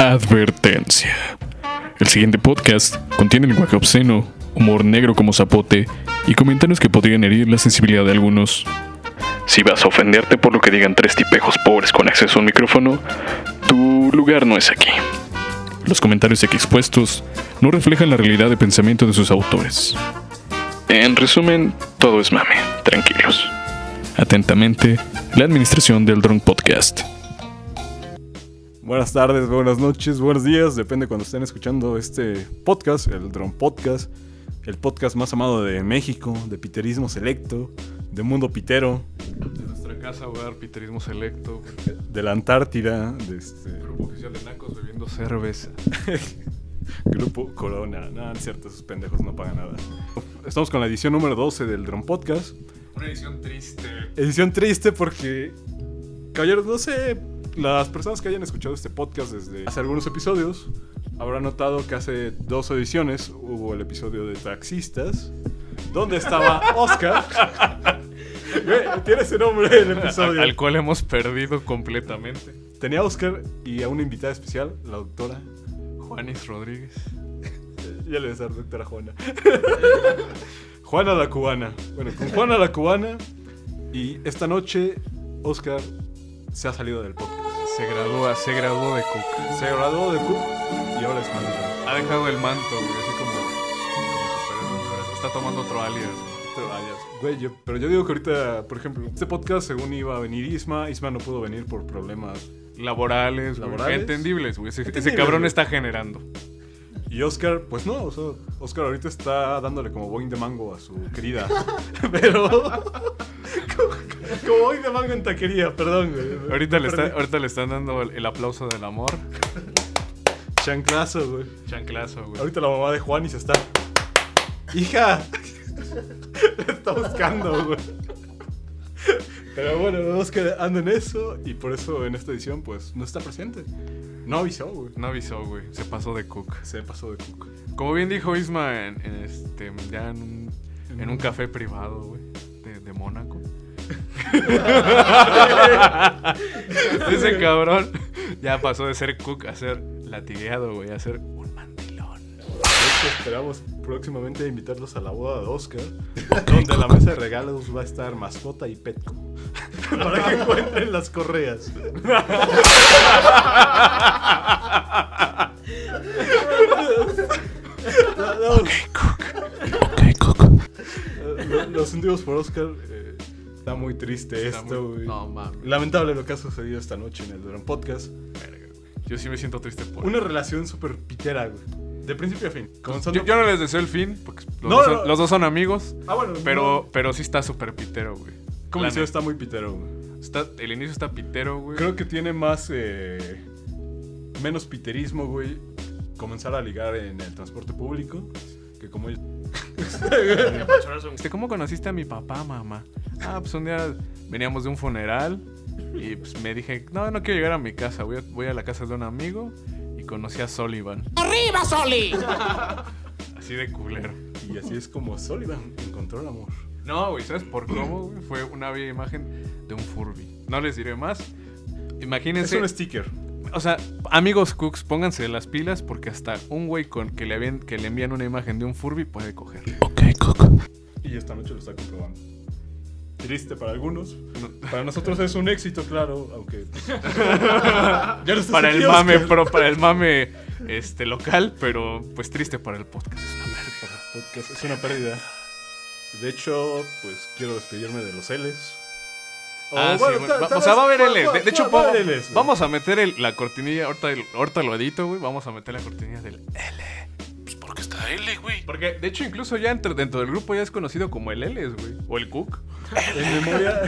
Advertencia. El siguiente podcast contiene lenguaje obsceno, humor negro como zapote y comentarios que podrían herir la sensibilidad de algunos. Si vas a ofenderte por lo que digan tres tipejos pobres con acceso a un micrófono, tu lugar no es aquí. Los comentarios aquí expuestos no reflejan la realidad de pensamiento de sus autores. En resumen, todo es mame, tranquilos. Atentamente, la administración del Drone Podcast. Buenas tardes, buenas noches, buenos días, depende cuando estén escuchando este podcast, el Drone Podcast, el podcast más amado de México, de piterismo selecto, de mundo pitero, De nuestra casa hogar, Piterismo Selecto, de la Antártida, de este grupo oficial de nacos bebiendo cerveza. grupo Corona. Es cierto, esos pendejos no pagan nada. Estamos con la edición número 12 del Drone Podcast. Una edición triste. Edición triste porque, caballeros, no sé, las personas que hayan escuchado este podcast desde hace algunos episodios habrán notado que hace dos ediciones hubo el episodio de Taxistas, donde estaba Oscar. Tiene ese nombre el episodio. Al cual hemos perdido completamente. Tenía a Oscar y a una invitada especial, la doctora. Juanis Rodríguez. Ya le voy a doctora Juana. Juana la cubana. Bueno, con Juana la cubana. Y esta noche, Oscar se ha salido del podcast. Se gradúa, se graduó de Cook. Se graduó de Cook y ahora es manager. Ha dejado el manto, güey, así como. como superhéroe. Está tomando otro alias. güey. Güey, yo- pero yo digo que ahorita, por ejemplo, este podcast según iba a venir Isma, Isma no pudo venir por problemas. Laborales, güey. Laborales. Entendibles, güey. Ese, ese Entendibles, cabrón güey. está generando. Y Oscar, pues no, o sea, Oscar ahorita está dándole como boing de mango a su querida. Pero. Como, boing de mango en taquería, perdón, güey. Ahorita le, está, ahorita le están dando el, el aplauso del amor. Chanclazo, güey. Chanclazo, güey. Ahorita la mamá de Juan y se está. ¡Hija! Le está buscando, güey. Pero bueno, Oscar anda en eso y por eso en esta edición, pues, no está presente. No avisó, güey. No avisó, güey. Se pasó de Cook. Se pasó de cook. Como bien dijo Isma en, en este, ya en un, en un café privado, güey, de, de Mónaco. Ese cabrón ya pasó de ser cook a ser latigueado, güey, a ser un mandilón. Esperamos próximamente invitarlos a la boda de Oscar, donde la mesa de regalos va a estar mascota y petco. para que encuentren las correas. No, no, Ok, Cook. Eh, Lo, lo sentimos por Oscar. Está muy triste Está esto, muy- güey. No, mames. Lamentable lo que ha sucedido esta noche en el Drone Podcast. Verga, güey. Yo sí me siento triste por Una relación súper pitera, güey. De principio a fin. Yo, Comenzando- yo no les deseo el fin, porque los, No, dos, son, no. los dos son amigos, Ah, bueno. pero, no. pero sí está súper pitero, güey. Como La neta. está muy pitero, güey. Está, el inicio está pitero, güey. Creo que tiene más. eh, menos piterismo, güey. Comenzar a ligar en el transporte público. Que como ellos. Este, ¿Cómo conociste a mi papá, mamá? Ah, pues un día veníamos de un funeral y pues me dije, no, no quiero llegar a mi casa, voy a, voy a la casa de un amigo y conocí a Sullivan. ¡Arriba, Soli! Así de culero. Y así es como Sullivan encontró el amor. No, güey, ¿sabes por cómo? güey? Fue una bella imagen de un Furby. No les diré más. Es Imagínense, un sticker. O sea, amigos cooks, pónganse las pilas porque hasta un güey con que le, envían- que le envían una imagen de un Furby puede coger. Ok, Cook. Y esta noche lo está comprobando. Triste para algunos. No. Para nosotros es un éxito, claro, aunque. ya no estás Para el mame, pro, para el mame este, local, pero pues triste para el podcast. Es una pérdida. Para el podcast es una pérdida. De hecho, pues quiero despedirme de los L's. O, Ah, sí, bueno, o sea, va a haber L. De, de hecho, va a vamos, haber Ls, güey. vamos a meter el- la cortinilla. Ahorita, el- ahorita lo edito, güey. Vamos a meter la cortinilla del L. Pues porque está L, güey. Porque, de hecho, incluso ya entre- dentro del grupo ya es conocido como el L, güey. O el Cook. En memoria.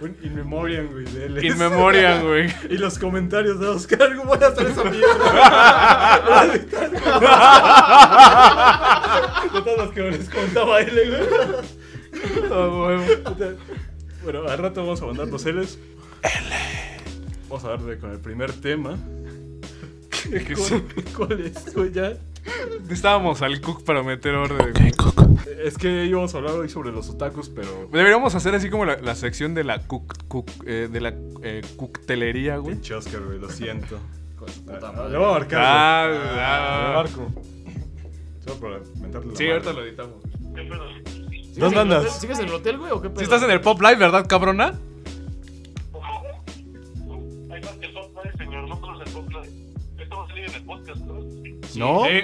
un in memoriam, güey, de. In memoriam, güey. Y los comentarios de Oscar, ¿cómo voy a hacer esa mierda? de todas las que les contaba él, güey. Oh, huevo. Bueno, al rato vamos a mandar los L's. L. Vamos a darle con el primer tema. Que ¿Cuál, cuál es, güey? Ya. Estábamos al Cook para meter orden. Ok, Cook. Es que íbamos a hablar hoy sobre los otakus, pero. Deberíamos hacer así como la, la sección de la cook, cook, eh, de la eh, coctelería, güey. Pinche Oscar, güey, lo siento. Ah. Le voy a marcar. Ah, ah. Le marco. Solo para mentarle Sí, ahorita lo editamos. ¿Sigues ¿Dónde en el andas? hotel? ¿Sigues en el hotel, güey, o qué pedo? Si estás en el Pop Live, ¿verdad, cabrona? Hay más que son nueve, señor, no solo el podcast. Esto va a salir en el podcast, ¿no? ¿No? Sí.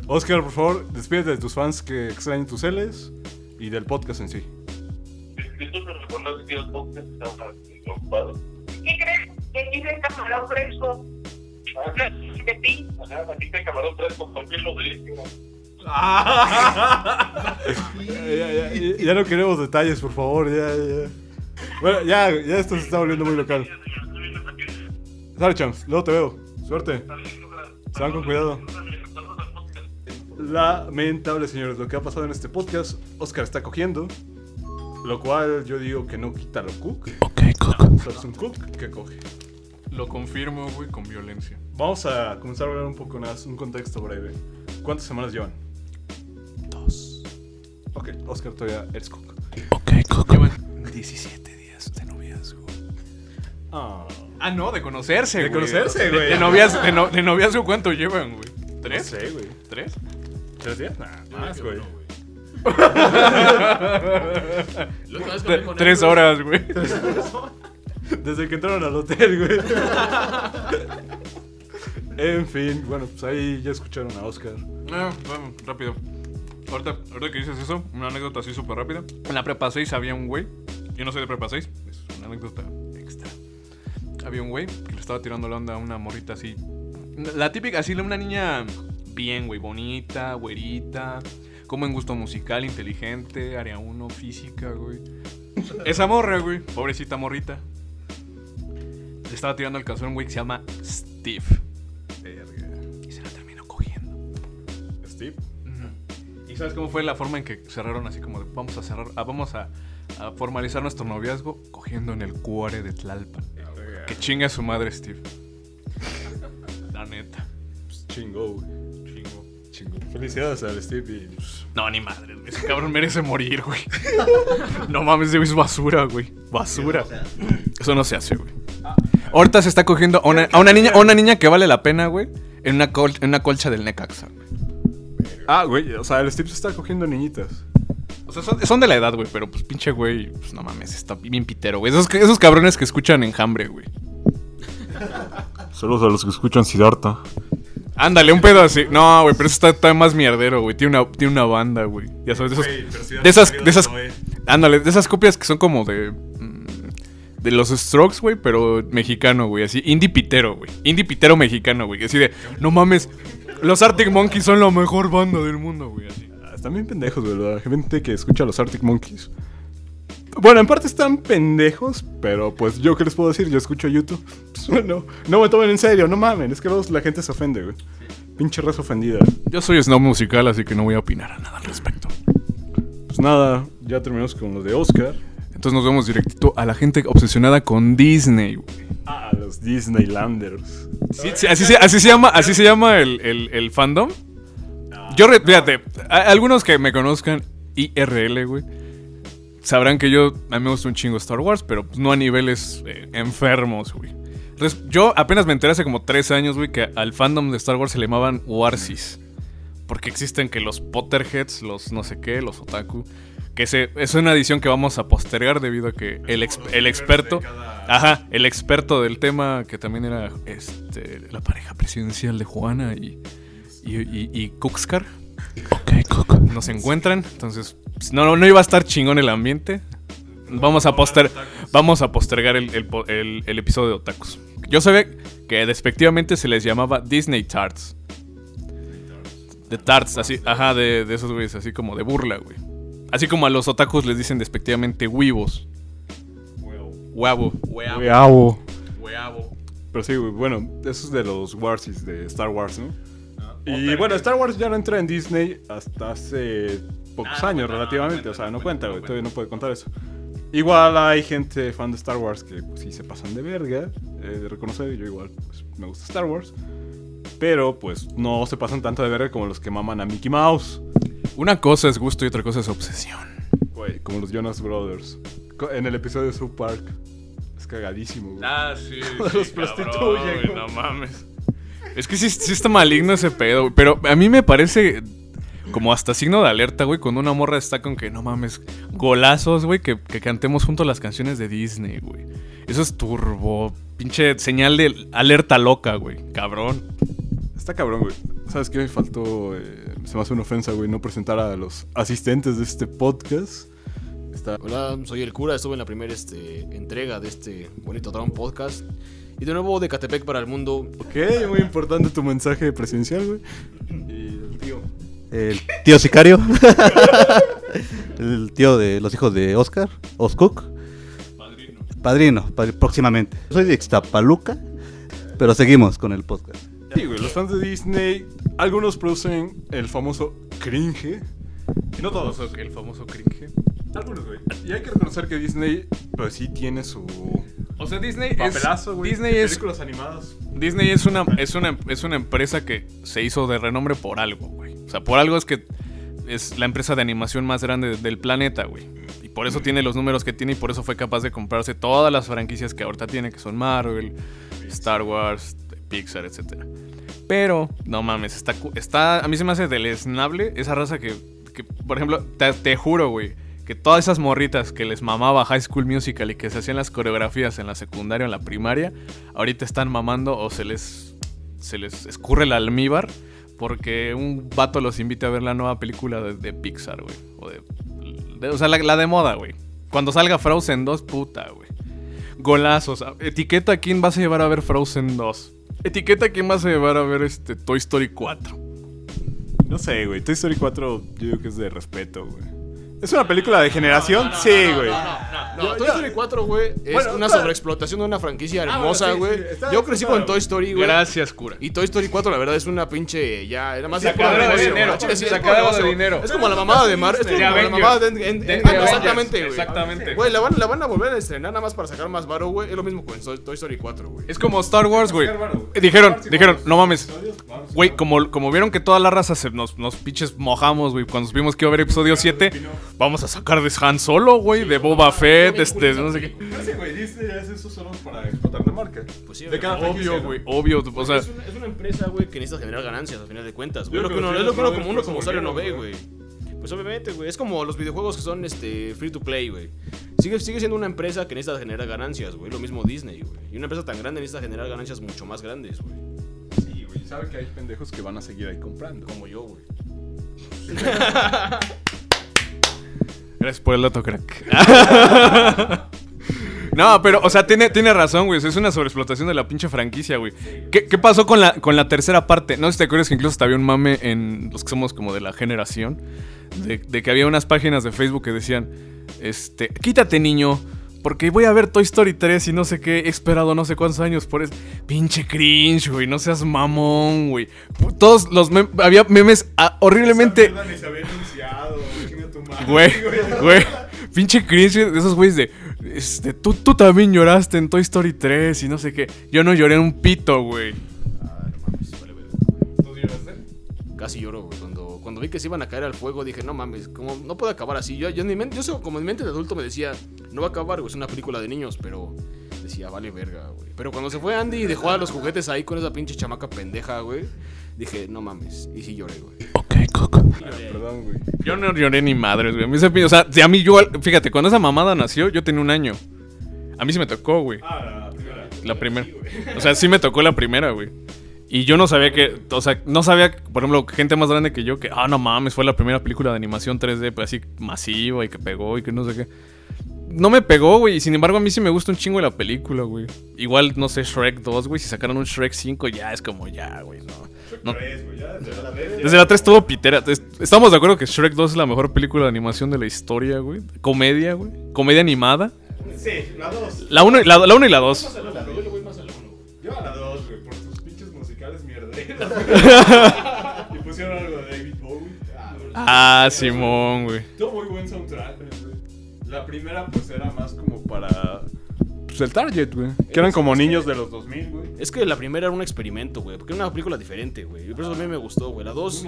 Oscar, por favor, despídete de tus fans que extrañen tus L's y del podcast en sí. Disculpe recordar que el podcast está ocupado. ¿Qué crees? Que dice camarón fresco. De ti. Ajá, aquí te camarón fresco con piel buenísimo. Ya, ya, ya, ya no queremos detalles, por favor, ya, ya. Bueno, ya, ya esto se está volviendo muy local. Sale, champs, luego te veo. Suerte. Se van con cuidado. Lamentable, señores, lo que ha pasado en este podcast. Oscar está cogiendo. Lo cual yo digo que no quita lo cook. Ok. Solo es un cook que coge. Lo confirmo, güey, con violencia. Vamos a comenzar a hablar un poco más, un contexto breve. ¿Cuántas semanas llevan? Dos. Ok, Oscar todavía eres cook. Ok, Coco. Llevan 17 días de noviazgo. Ah. Ah, no, de conocerse, De güey. conocerse, De- güey. De, noviaz- de, no- de noviazgo, ¿cuánto llevan, güey? No ¿Tres? sé, güey. ¿Tres? ¿Tres días? Nah, más, güey. Que hablé con él, Tres güey, horas, güey. Desde que entraron al hotel, güey. en fin, bueno, pues ahí ya escucharon a Oscar. Ah, vamos, rápido. Ahorita, ahorita que dices eso, una anécdota así súper rápida. En la prepa 6 había un güey. Yo no soy de prepa 6, es una anécdota extra. Había un güey que le estaba tirando la onda a una morrita así. La típica, así, una niña bien, güey, bonita, güerita, como en gusto musical, inteligente, área 1, física, güey. Esa morra, güey, pobrecita morrita. Le estaba tirando el caso a un güey que se llama Steve. Y se la terminó cogiendo. Steve. ¿Y sabes cómo fue la forma en que cerraron así como de vamos a cerrar, ah, vamos a, a formalizar nuestro noviazgo cogiendo en el cuore de Tlalpan? Que chinga su madre Steve. La neta. Pues chingo, güey. Chingo. Chingo. Felicidades al Steve y. pues, No, ni madre, güey. Ese cabrón merece morir, güey. No mames, es basura, güey. Basura. Eso no se hace, güey. Ahorita se está cogiendo a una, a una niña, a una niña que vale la pena, güey. En una, col- en una colcha del Necaxa, güey. Ah, güey, o sea, el Steve se está cogiendo niñitas. O sea, son, son de la edad, güey, pero pues pinche güey, pues no mames, está bien pitero, güey. Esos, esos cabrones que escuchan enjambre, güey. Saludos a los que escuchan Siddhartha. Ándale, un pedo así. No, güey, pero eso está, está más mierdero, güey. Tiene una, tiene una banda, güey. Ya sabes, de esos. de esas, de esas. Ándale, de esas copias que son como de. De los Strokes, güey, pero mexicano, güey. Así, indie pitero, güey. Indie pitero mexicano, güey. Así de, no mames, los Arctic Monkeys son la mejor banda del mundo, güey. Ah, Están bien pendejos. La gente que escucha a los Arctic Monkeys. Bueno, en parte están pendejos, pero pues yo qué les puedo decir, yo escucho YouTube. Pues, bueno, no me tomen en serio, no mamen, es que la gente se ofende, güey. Pinche raza ofendida. Yo soy snob musical, así que no voy a opinar a nada al respecto. Pues nada, ya terminamos con lo de Oscar. Entonces nos vemos directito a la gente obsesionada con Disney, güey. Ah, los Disneylanders. Sí, sí, así, se, así se llama, así se llama el, el- el fandom. Yo, re- fíjate, algunos que me conozcan IRL, güey, sabrán que yo, a mí me gusta un chingo Star Wars, pero pues, no a niveles eh, enfermos, güey. Yo apenas me enteré hace como tres años, güey, que al fandom de Star Wars se le llamaban Warsis. Porque existen que los Potterheads, los no sé qué, los Otaku. Que se, es una edición que vamos a postergar debido a que el, ex- el experto. Ajá, el experto del tema, que también era este, la pareja presidencial de Juana y, y, y, y Kuxkar. Ok, Coco. Nos encuentran, entonces no, no, no iba a estar chingón el ambiente. Vamos a, poster, vamos a postergar el, el po- el- el episodio de Otakus. Yo sabía que despectivamente se les llamaba Disney Tarts. De tarts, así, ajá, de, de esos güeyes, así como de burla, güey. Así como a los otakus les dicen despectivamente huevos. Huevo. Huevo. Huevo. Pero sí, bueno, eso es de los Warsis de Star Wars, ¿no? Y bueno, Star Wars ya no entra en Disney hasta hace pocos años, relativamente. o sea, no cuenta, güey, todavía no puede contar eso. Igual hay gente fan de Star Wars que pues, sí se pasan de verga, eh, de reconocer, yo igual pues, me gusta Star Wars. Pero pues no se pasan tanto de verga como los que maman a Mickey Mouse, Una cosa es gusto y otra cosa es obsesión. güey, como los Jonas Brothers. En el episodio de South Park. Es cagadísimo, güey. Ah, sí. Los sí, prostituyen, cabrón, güey, güey. No mames. Es que sí, sí está maligno ese pedo, güey. Pero a mí me parece como hasta signo de alerta, güey, cuando una morra está con que, no mames, golazos, güey, que, que cantemos juntos las canciones de Disney, güey. Eso es turbo, pinche señal de alerta loca, güey. Cabrón. Está cabrón, güey. ¿Sabes qué me faltó? eh, se me hace una ofensa, güey, no presentar a los asistentes de este podcast. Está... Hola, soy el cura, estuve en la primera este, entrega de este bonito Drown Podcast. Y de nuevo de Catepec para el mundo. Ok, muy importante tu mensaje presidencial, güey. Y el tío. El tío sicario. el tío de los hijos de Oscar, Oscook. Padrino. Padrino, padri- próximamente. Soy de Ixtapaluca, pero seguimos con el podcast. Los fans de Disney, algunos producen el famoso cringe. Y no todos. Famoso- El famoso cringe. Algunos, güey. Y hay que reconocer que Disney, pues sí tiene su O sea, Disney papelazo, es... Disney es películas animadas. Disney es una, es, una, es una empresa que se hizo de renombre por algo, güey. O sea, por algo es que es la empresa de animación más grande del planeta, güey. Y por eso tiene los números que tiene y por eso fue capaz de comprarse todas las franquicias que ahorita tiene, que son Marvel, Star Wars, Pixar, etc. Pero, no mames, está, está a mí se me hace deleznable esa raza que, que, por ejemplo, te, te juro, güey, que todas esas morritas que les mamaba High School Musical y que se hacían las coreografías en la secundaria o en la primaria, ahorita están mamando o se les, se les escurre el almíbar porque un vato los invita a ver la nueva película de, de Pixar, güey. O, de, de- o sea, la, la de moda, güey. Cuando salga Frozen 2, puta, güey. Golazos. Etiqueta a quién vas a llevar a ver Frozen 2. Etiqueta quién vas a llevar a ver este Toy Story 4. No sé, güey. Toy Story 4 yo digo que es de respeto, güey. ¿Es una película de generación? sí, güey. No, Toy Story 4, güey, es Bueno, una sobreexplotación de una franquicia bueno, hermosa, güey. sí, Yo crecí con Toy Story, güey. Gracias, cura. Y Toy Story 4, la verdad, es una pinche. Ya, era más de dinero, es de dinero. Como la mamada de Mar. Es como De la mamada de. ah, Exactamente, güey. exactamente. Güey, la van, a volver a estrenar nada más para sacar más varo, güey. Es lo mismo con Toy Toy Story 4, güey. Es como Star Wars, güey. Eh, Dijeron, dijeron, no mames. Güey, como, como vieron que toda la raza se nos, nos pinches mojamos, güey, cuando supimos que iba a haber episodio 7, vamos a sacar de Han Solo, güey, de Boba Fett, este, no sé qué. Sí, güey. Disney hace eso solo para explotar la marca. Pues sí, de cada Obvio, ¿no? güey, obvio. O sea, es, una, es una empresa, güey, que necesita generar ganancias al final de cuentas. güey. Lo que uno, es lo que uno como uno como usuario no ve, güey. Pues obviamente, güey. Es como los videojuegos que son este free to play, güey. Sigue, sigue siendo una empresa que necesita generar ganancias, güey. Lo mismo Disney, güey. Y una empresa tan grande necesita generar ganancias mucho más grandes, güey. Sí, güey. Sabe que hay pendejos que van a seguir ahí comprando. Como yo, güey. por el dato, crack. No, pero, o sea, tiene, tiene razón, güey. Es una sobreexplotación de la pinche franquicia, güey. ¿Qué, pasó con la, con la tercera parte? No sé si te acuerdas que incluso hasta había un mame en los que somos como de la generación. De, que había unas páginas de Facebook que decían, este, quítate niño. Porque voy a ver Toy Story 3 y no sé qué. He esperado no sé cuántos años por eso. Pinche cringe, güey. No seas mamón, güey. Todos los memes. Había memes horriblemente. ni se había anunciado. Güey, güey. Pinche cringe de esos güeyes de. Este, tú, tú también lloraste en Toy Story 3 y no sé qué. Yo no lloré un pito, güey. ¿Tú lloraste? Casi lloro, güey. Cuando, cuando vi que se iban a caer al fuego, dije, no mames, como no puede acabar así. Yo, yo, en mi mente, yo como en mi mente de adulto me decía, no va a acabar, güey, es una película de niños, pero decía, vale verga, güey. Pero cuando se fue Andy y dejó a los juguetes ahí con esa pinche chamaca pendeja, güey, dije, no mames. Y sí lloré, güey. Perdón, güey. Yo no lloré ni madres, güey. A mí se O sea, si a mí yo. Fíjate, cuando esa mamada nació, yo tenía un año. A mí sí me tocó, güey. Ah, la primera. La primera. O sea, sí me tocó la primera, güey. Y yo no sabía que, o sea, no sabía, por ejemplo, gente más grande que yo, que, ah, no mames, fue la primera película de animación 3D, pues así masiva y que pegó y que no sé qué. No me pegó, güey, y sin embargo a mí sí me gusta un chingo la película, güey. Igual, no sé, Shrek 2, güey, si sacaron un Shrek 5 ya es como ya, güey, no. No. Tres, güey. Ya, desde la vez. Desde la 3 estuvo pitera. Es- Estamos de acuerdo que Shrek 2 es la mejor película de animación de la historia, güey. Comedia, güey. Comedia animada. Sí, la dos. La 1 la, la uno y la 2. Yo le voy más a la uno. Yo a la dos, güey, por sus pinches musicales mierderos. y pusieron algo de David Bowie. Ah. Ah, Simón, güey. Tuvo muy buen soundtrack, güey. La primera, pues, era más como para pues, el target, güey. Que eran como niños de los 2000, güey. Es que la primera era un experimento, güey. Porque era una película diferente, güey. Y por eso a mí me gustó, güey. La dos.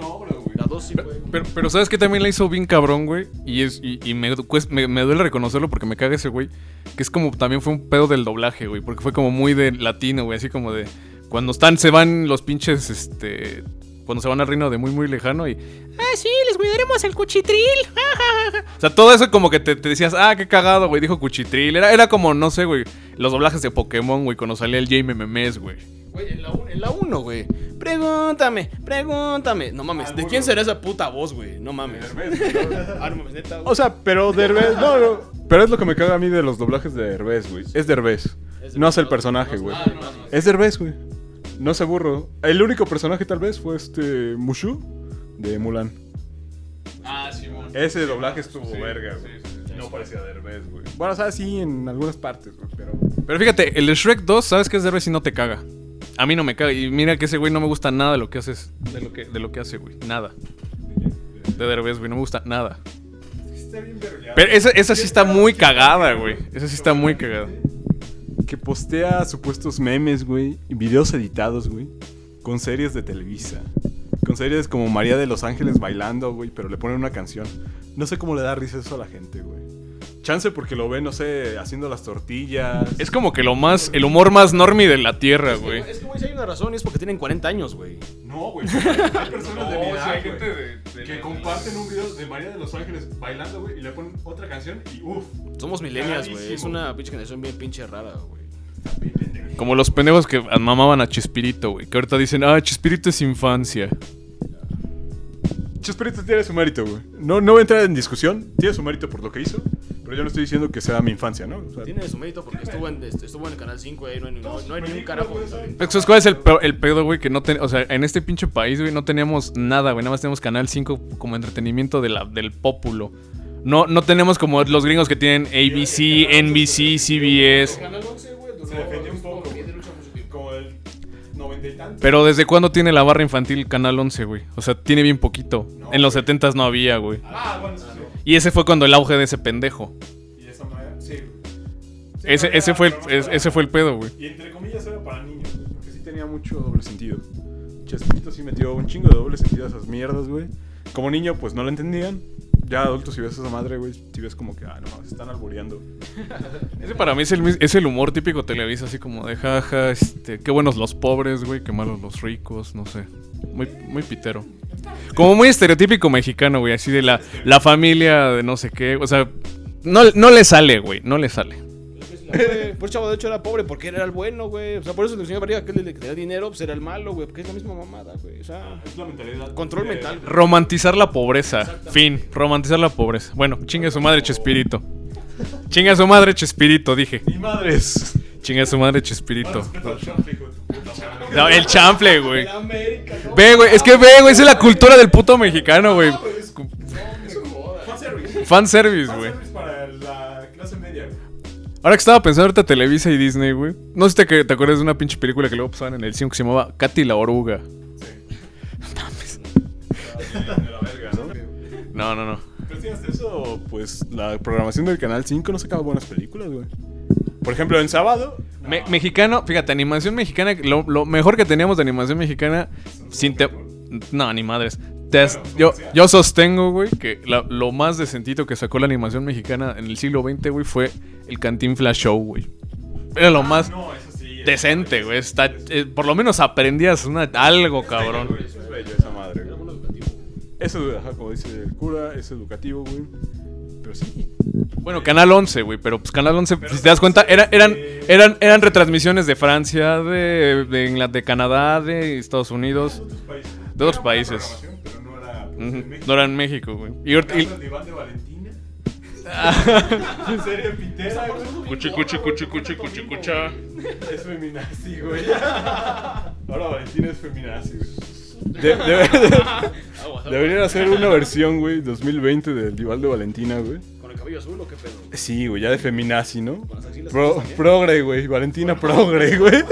La dos sí, güey. Pero, pero ¿sabes qué también la hizo bien cabrón, güey? Y, es, y, y me, cuest- me, me duele reconocerlo porque me caga ese güey. Que es como, también fue un pedo del doblaje, güey. Porque fue como muy de latino, güey. Así como de... Cuando están, se van los pinches, este... Cuando se van al reino de muy, muy lejano y... Ah, sí, les cuidaremos el cuchitril. o sea, todo eso como que te, te decías, ah, qué cagado, güey, dijo cuchitril. Era, era como, no sé, güey, los doblajes de Pokémon, güey, cuando salía el Jaime Memes, güey. Güey, en la 1, en la uno, güey. Pregúntame, pregúntame. No mames, ¿de quién será esa puta voz, güey? No mames. Ah. O sea, pero Derbez, no, no. Pero es lo que me caga a mí de los doblajes de Derbez, güey. Es Derbez. No hace el personaje, güey. Es Derbez, güey. No se burro. El único personaje tal vez fue este Mushu de Mulan. Ah, sí, Ese doblaje estuvo verga, güey. No parecía Derbez, güey. Bueno, o sea, sí en algunas partes, güey, pero... Pero fíjate, el de Shrek 2, ¿sabes qué es Derbez y no te caga? A mí no me caga. Y mira que ese güey no me gusta nada de lo que haces. De lo que, de lo que hace, güey. Nada. De Derbez, güey. No me gusta nada. Pero esa, esa sí está muy cagada, güey. Esa sí está muy cagada. Que postea supuestos memes, güey, y videos editados, güey, con series de Televisa. Con series como María de los Ángeles bailando, güey, pero le ponen una canción. No sé cómo le da risa eso a la gente, güey. Chance porque lo ve, no sé, haciendo las tortillas. Es como que lo más. El humor más normie de la tierra, güey. Es que, güey, si hay una razón y es porque tienen 40 años, güey. No, güey. Hay personas de mi edad, hay gente de- de que la- comparten un video de María de los Ángeles bailando, güey, y le ponen otra canción y uff. Somos millennials, güey. Es una pinche generación bien pinche rara, güey. Como los pendejos que mamaban a Chespirito, güey. Que ahorita dicen, ah, Chespirito es infancia. Chespirito tiene su mérito, güey. No, no voy a entrar en discusión. Tiene su mérito por lo que hizo. Pero yo no estoy diciendo que sea mi infancia, ¿no? O sea, Tiene su mérito porque estuvo en, este, estuvo en el canal 5, güey. No, hay ni- no, no hay ni un carajo. ¿Sabes cuál es el, el pedo, güey? Que no ten- o sea, en este pinche país, güey, no teníamos nada, güey. Nada más tenemos Canal 5 como entretenimiento de la, del pópulo. No, no tenemos como los gringos que tienen ABC, NBC, CBS. Canal 11, güey. duró- se defendió un estuvo poco. bien de lucha mucho tiempo. Como el noventa y tantos. Pero ¿desde cuándo tiene la barra infantil Canal 11, güey? O sea, tiene bien poquito. en los 70s no había, güey. Ah, bueno. Y ese fue cuando el auge de ese pendejo. Y esa manera, sí. Sí, Ese, no, ese, fue el, es- ese fue el pedo, güey. Y entre comillas era para niños, porque sí tenía mucho doble sentido. Chespirito sí metió un chingo de doble sentido a esas mierdas, güey. Como niño, pues no lo entendían. Ya adulto, si ves a esa madre, güey, si ves como que, ah, no, se están albureando. Ese para mí es el, es el humor típico televisa, así como de jaja, este, qué buenos los pobres, güey, qué malos los ricos, no sé. Muy, muy pitero. Como muy estereotípico mexicano, güey, así de la, la familia de no sé qué. O sea, no, no le sale, güey, no le sale. Güey, Por eso chavo de hecho era pobre porque era el bueno, güey. O sea, por eso el señor Barriga que le tenía dinero, pues era el malo, güey. Porque es la misma mamada, güey. O sea, Es la mentalidad. control mental. güey. Romantizar la pobreza. Fin, romantizar la pobreza. Bueno, chinga su madre Chespirito. Chinga su madre Chespirito, dije. ¡Ni madres! Chinga su Chespirito. Madre. No, el chanfle, güey. Ve, güey, es que ve, güey, esa es la cultura del puto mexicano, güey. Fanservice. Fanservice, güey. Fanservice para la clase media, güey. Ahora que estaba pensando ahorita Televisa y Disney, güey. No sé si te, te acuerdas de una pinche película que luego pasaban en el 5 que se llamaba Katy la oruga. La verga, ¿no? No, no. Pero sí, hasta eso, pues la programación del Canal 5 no sacaba buenas películas, güey. Por ejemplo, en sábado. Me- mexicano, fíjate, animación mexicana, lo, lo mejor que teníamos de animación mexicana, sin te... No, ni madres. Te yo, yo sostengo, güey, que la- lo más decentito que sacó la animación mexicana en el siglo XX, güey, fue el Cantinflas Show, güey. Era lo más No, eso sí. decente, güey. Está, eh, por lo menos aprendías una- algo, cabrón. Eso es bello, esa madre. Eso, como dice el cura, es educativo, güey. Pero sí. Bueno, Canal 11, güey, pero pues Canal 11, si te das cuenta, era- eran, eran, eran retransmisiones de Francia, de, de, de Canadá, de Estados Unidos, de otros países. No era. en México. Güey. Y ahorita- y- de de Valentina. ¿En serio, Pitera, güey? Cuchi, cuchi, cuchi, cuchi, cuchi, cucha. Es feminazi, güey. Ahora Valentina es feminazi, güey. De- debe- deberían hacer una versión, güey, 2020 del Dival de Valentina, güey. ¿Con el cabello azul o qué pedo? Sí, güey, ya de feminazi, ¿no? Pro, progre, güey. Valentina progre, güey.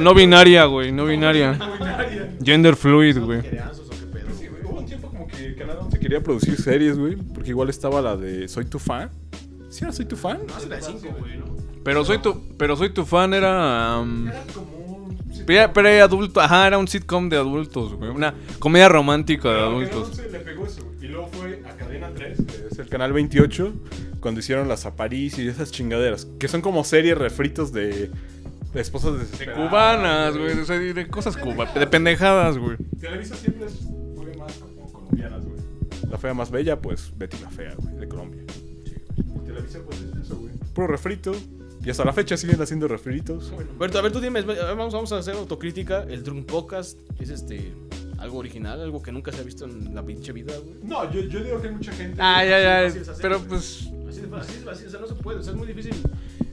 No binaria, güey, no binaria. Gender fluid, güey. Quería producir series, güey. Porque igual estaba la de Soy tu fan. ¿Sí era Soy tu fan? No, hace la de 5, güey, ¿no? Pero soy tu, pero soy tu fan, era. um, pero, pero era adulto, ajá, era un sitcom de adultos, güey. Una comedia romántica de Pero adultos. 11 le pegó eso. Y luego fue a Cadena 3, que es el canal 28, cuando hicieron las Aparís y esas chingaderas. Que son como series refritos de, de esposas De cubanas, güey. O sea, de cosas cubanas. De pendejadas, güey. Televisa siempre es- fue más como colombianas, güey. La fea más bella, pues Betty la fea, güey, de Colombia. Y Televisa, pues es eso, güey. Puro refrito. Y hasta la fecha siguen haciendo refritos. Berto, a ver, tú dime, ver, vamos, vamos a hacer autocrítica. El Drunk Podcast es este algo original, algo que nunca se ha visto en la pinche vida, güey. No, yo, yo digo que hay mucha gente. Ah, ya, ya. Así es hacer, Pero güey. pues. Así de fácil, así o sea, no se puede, o sea, es muy difícil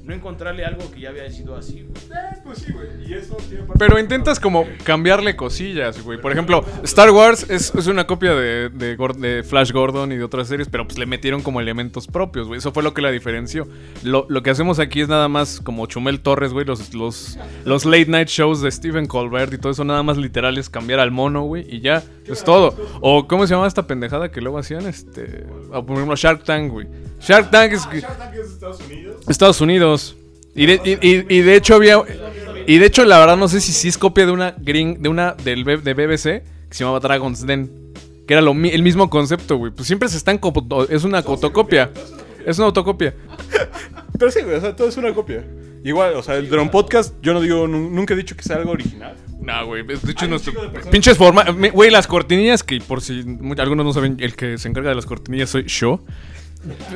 no encontrarle algo que ya había sido así, güey. Eh, pues sí, güey. Y eso tiene parte- Pero intentas como cambiarle cosillas, güey. Por ejemplo, Star Wars es, es una copia de, de, Gor- de Flash Gordon y de otras series, pero pues le metieron como elementos propios, güey. Eso fue lo que la diferenció. Lo, lo que hacemos aquí es nada más como Chumel Torres, güey. Los, los, los late night shows de Stephen Colbert y todo eso, nada más literal es cambiar al mono, güey. Y ya, es todo. O, ¿cómo se llama esta pendejada que luego hacían? Este. o, por ejemplo, Shark Tank, güey. Shark Tank es. Ah, Shark Tank es de Estados Unidos. Estados Unidos. Y de, y, y- y de hecho había. Y de hecho, la verdad, no sé si sí es copia de una green, de una del de BBC que se llamaba Dragon's Den. Que era lo, el mismo concepto, güey. Pues siempre se están. Es una autocopia. Es una autocopia. Pero sí, güey, o sea, todo es una copia. Igual, o sea, el Drone Podcast, yo no digo, nu- nunca he dicho que sea algo original. Nah, güey. De hecho, Hay nuestro. de Pinches forma. me- Güey, las cortinillas, que por si algunos no saben, el que se encarga de las cortinillas soy yo.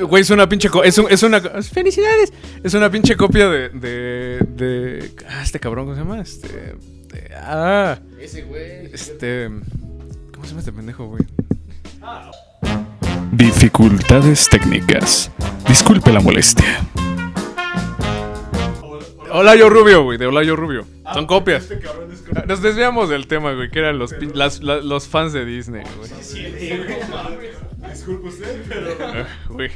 Güey, es una pinche. Es, un- es una. ¡Felicidades! Es una pinche copia de. De. de ah, este cabrón, ¿cómo se llama? Este. de- ah. Ese güey. Este. ¿Cómo se llama este pendejo, güey? Dificultades técnicas. Disculpe la molestia. Hola yo Rubio, güey, de Hola yo Rubio. Son copias. Este es Nos desviamos del tema, güey, que eran los, pin- las- la- los fans de Disney, güey. Disculpe usted, pero Ah, güey.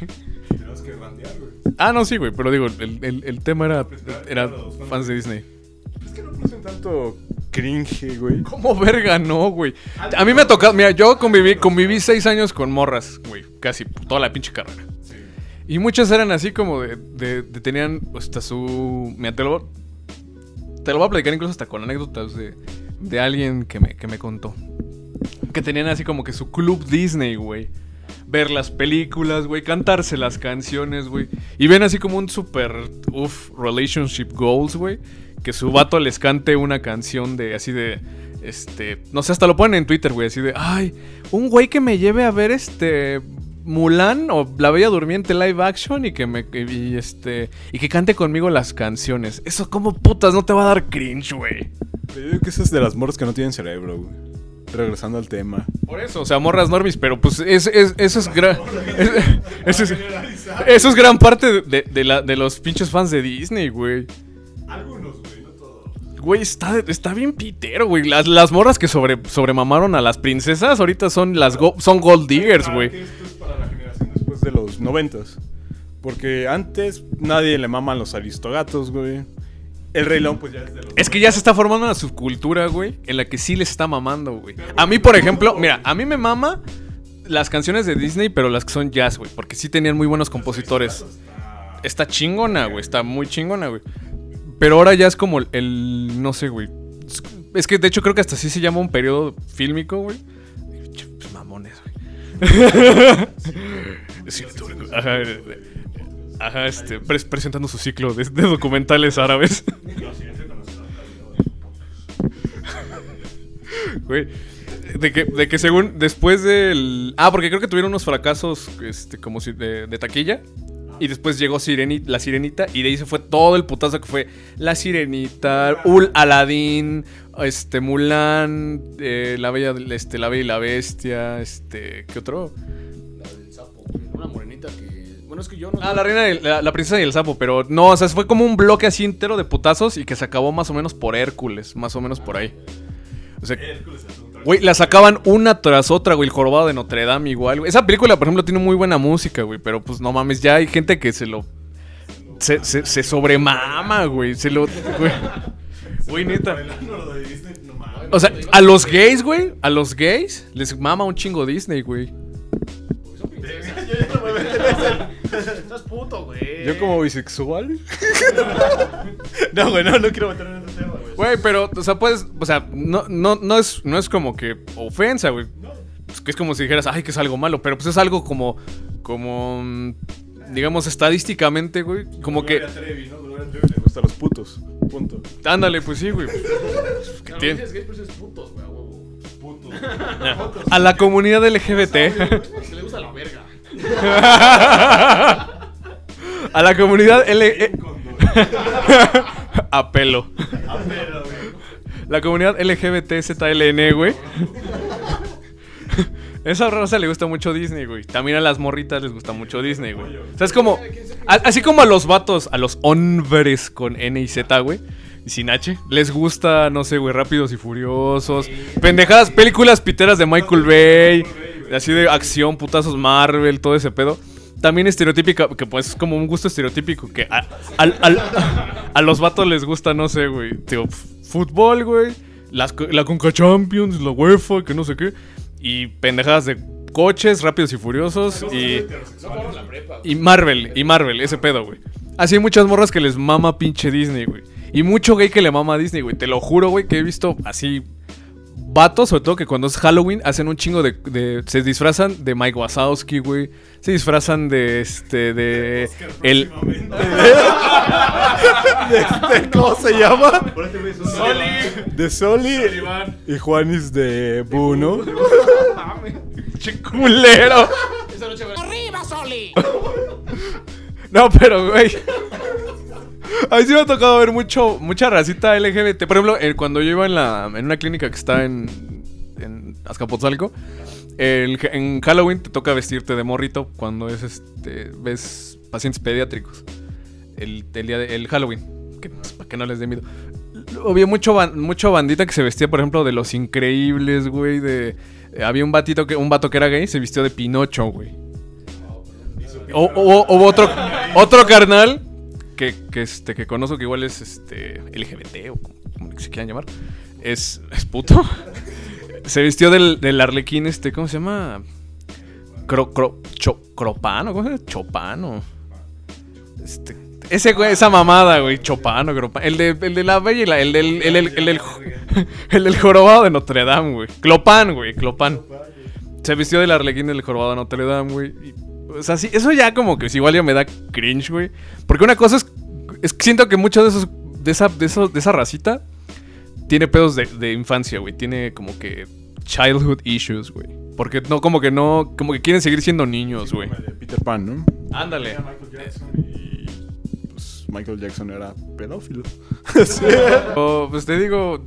tenemos que randear, güey. Ah, no, sí, güey, pero digo, el, el- el tema era, era fans de Disney. Es que no producen tanto cringe, güey. ¿Cómo verga no, güey? A mí me ha tocado, mira, yo conviví, conviví seis años con morras, güey, casi toda la pinche carrera. Y muchas eran así como de, tenían hasta su... Mira, te lo, te lo voy a platicar incluso hasta con anécdotas de, de alguien que me, que me contó. Que tenían así como que su club Disney, güey. Ver las películas, güey, cantarse las canciones, güey. Y ven así como un super, uff, relationship goals, güey. Que su vato les cante una canción de, así de, este, no sé, hasta lo ponen en Twitter, güey, así de, ay, un güey que me lleve a ver este Mulan o La Bella Durmiente live action y que me y este y que cante conmigo las canciones. Eso como putas no te va a dar cringe, güey. Pero yo digo que eso es de las morras que no tienen cerebro, güey. Regresando al tema. Por eso, o sea, morras normis, pero pues es, es- eso es gran es- eso es, eso es gran parte de, de la- de los pinches fans de Disney, güey. Algunos, güey, no todos. Güey, está, está bien pitero, güey. Las, las morras que sobre, sobremamaron a las princesas ahorita son las go- son gold diggers, güey. De los noventas. Porque antes nadie le maman los aristogatos, güey. El Rey León, pues ya es de los. Es que ya se está formando una subcultura, güey, en la que sí les está mamando, güey. A mí, por ejemplo, mira, a mí me mama las canciones de Disney, pero las que son jazz, güey, porque sí tenían muy buenos compositores. Está chingona, güey, está muy chingona, güey. Pero ahora ya es como el, el- no sé, güey. Es- que de hecho creo que hasta así se llama un periodo fílmico, güey. Pues, mamones, güey. Sí, eh, ajá, este, pres- presentando su ciclo de, documentales árabes. Güey. De que, de que según después del. Ah, porque creo que tuvieron unos fracasos este, como si de, de taquilla. Y después llegó la sirenita. Y de ahí se fue todo el putazo que fue la sirenita, Ul Aladdin, este, Mulan, eh, la bella este, la bella y la bestia, este. ¿Qué otro? Bueno, es que yo no. Ah, la reina, y- la, la princesa y el sapo, pero no, o sea, fue como un bloque así entero de putazos y que se acabó más o menos por Hércules, más o menos por ahí. O sea, güey, la sacaban una tras otra, güey, el jorobado de Notre Dame igual. güey. Esa película, por ejemplo, tiene muy buena música, güey, pero pues no mames, ya hay gente que se lo... Se, se, se sobremama, güey, se lo... Güey, Güey, neta. O sea, a los gays, güey, a los gays les mama un chingo Disney, güey. Estás puto, güey. Yo como bisexual. no, güey, no, no quiero meterme en ese tema, güey. Güey, pero, o sea, puedes, o sea, no, no, no, es, no es como que ofensa, güey. Es que es como si dijeras, ay, que es algo malo, pero pues es algo como, como, digamos, estadísticamente, güey, como que, Trevi, ¿no? Le gustan los putos. Punto. ándale, pues sí, güey. Que tiene- gays, pero es putos, güey, a huevo. Putos. A la comunidad LGBT, Se le gusta la verga. a la comunidad L... eh, A pelo. La comunidad LGBTZLN, güey. Esa raza le gusta mucho Disney, güey. También a las morritas les gusta mucho Disney, güey. O sea, es como. a- así como a los vatos, a los hombres con N y Z, güey. Y sin H. Les gusta, no sé, güey, Rápidos y Furiosos. Pendejadas, películas piteras de Michael Bay. Así de acción, putazos Marvel, todo ese pedo. También estereotípica, que pues es como un gusto estereotípico que a, al- al- a los vatos les gusta, no sé, güey. Tío, fútbol, güey. Las la Conca Champions, la UEFA, que no sé qué. Y pendejadas de coches, rápidos y furiosos. Y, y Marvel, y Marvel, ese pedo, güey. Así hay muchas morras que les mama pinche Disney, güey. Y mucho gay que le mama a Disney, güey. Te lo juro, güey, que he visto así vatos, sobre todo que cuando es Halloween, hacen un chingo de. de- se disfrazan de Mike Wazowski, güey. Se disfrazan de este. de. El. Este, ¿Cómo se llama? De Soli. Y Juanis de Buno. ¡Che culero! Esa noche, güey. No, pero, güey. A mí sí me ha tocado ver mucho, mucha racita LGBT. Por ejemplo, eh, cuando yo iba en, la, en una clínica que está en, en Azcapotzalco, en Halloween te toca vestirte de morrito cuando es este ves pacientes pediátricos. El, el Halloween. Que, para que no les dé miedo. Había mucho, mucho bandita que se vestía, por ejemplo, de los increíbles, güey. De, eh, había un batito que, un vato que era gay, se vistió de Pinocho, güey. O, o- o otro, otro carnal que, que, este, que conozco que igual es este LGBT o como, se quieran llamar. Es, es puto. Se vistió del, del arlequín, este, ¿cómo se llama? Cro, cro- cho- cropano, ¿cómo se llama? Chopano. Este, ese esa mamada, güey, Chopano, Cropano. El de, el de la bella y la, el del, el, el del, el del jorobado de Notre Dame, güey. Clopan, güey, Clopan. Se vistió del arlequín del jorobado de Notre Dame, güey. y, O sea, sí, eso ya como que igual ya me da cringe, güey. Porque una cosa es, es que siento que muchos de esos, de esa, de esos, de esa racita, tiene pedos de, de infancia, güey. Tiene como que childhood issues, güey. Porque no, como que no, como que quieren seguir siendo niños, güey. De Peter Pan, ¿no? Ándale. Y pues Michael Jackson era pedófilo. O, pues te digo,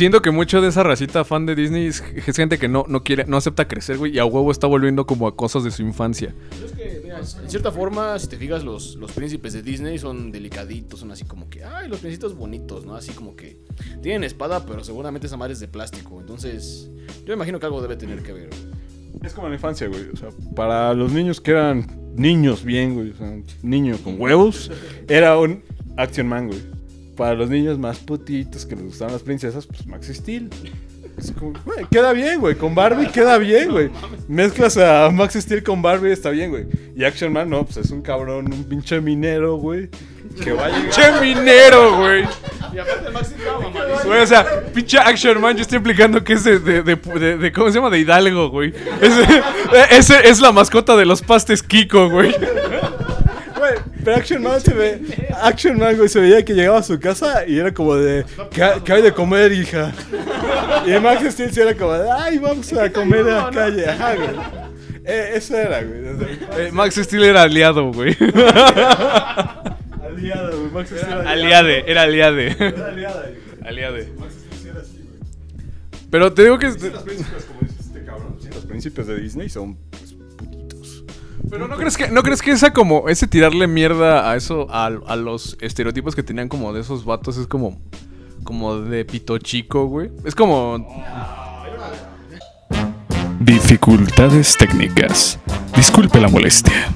siento que mucho de esa racita fan de Disney es, es gente que no, no quiere, no acepta crecer, güey, y a huevo está volviendo como a cosas de su infancia. Pero es que, mira, en cierta forma, si te fijas, los, los príncipes de Disney son delicaditos, son así como que, ay, los príncipes bonitos, ¿no? Así como que tienen espada, pero seguramente esa madre es de plástico. Entonces, yo imagino que algo debe tener que ver. güey. Es como en la infancia, güey. O sea, para los niños que eran niños bien, güey. O sea, niño con huevos, era un Action Man, güey. Para los niños más putitos que les gustaban las princesas, pues Max Steel. Es como, güey, queda bien, güey. Con Barbie queda bien, güey. Mezclas a Max Steel con Barbie, está bien, güey. Y Action Man, no, pues es un cabrón, un pinche minero, güey. Que va a llegar. ¡Che minero, güey! Y aparte, Max. Güey, o sea, pinche Action Man, yo estoy implicando que es de, de, de- de- de- ¿cómo se llama? De Hidalgo, güey. Ese, ese es la mascota de los pastes Kiko, güey. Pero Action Man se ve. Action Man, güey, se veía que llegaba a su casa y era como de. ¿Qué, qué hay de comer, hija? Y Max Steel sí era como de. Ay, vamos a comer en la calle. Ajá, güey. Eh, eso era, güey. Eh, Max Steel era aliado, güey. Aliado, güey. Max Steel era Aliade, era aliade. Era aliada, güey. Aliade. Max Steel sí era así, güey. Pero te digo que... Sí, los príncipes, como dice este cabrón. Sí, los príncipes de Disney son. Pero no crees que, no crees que esa como, ese tirarle mierda a eso, a, a los estereotipos que tenían como de esos vatos, es como, como de pito chico, güey. Es como, Dificultades técnicas. Disculpe la molestia.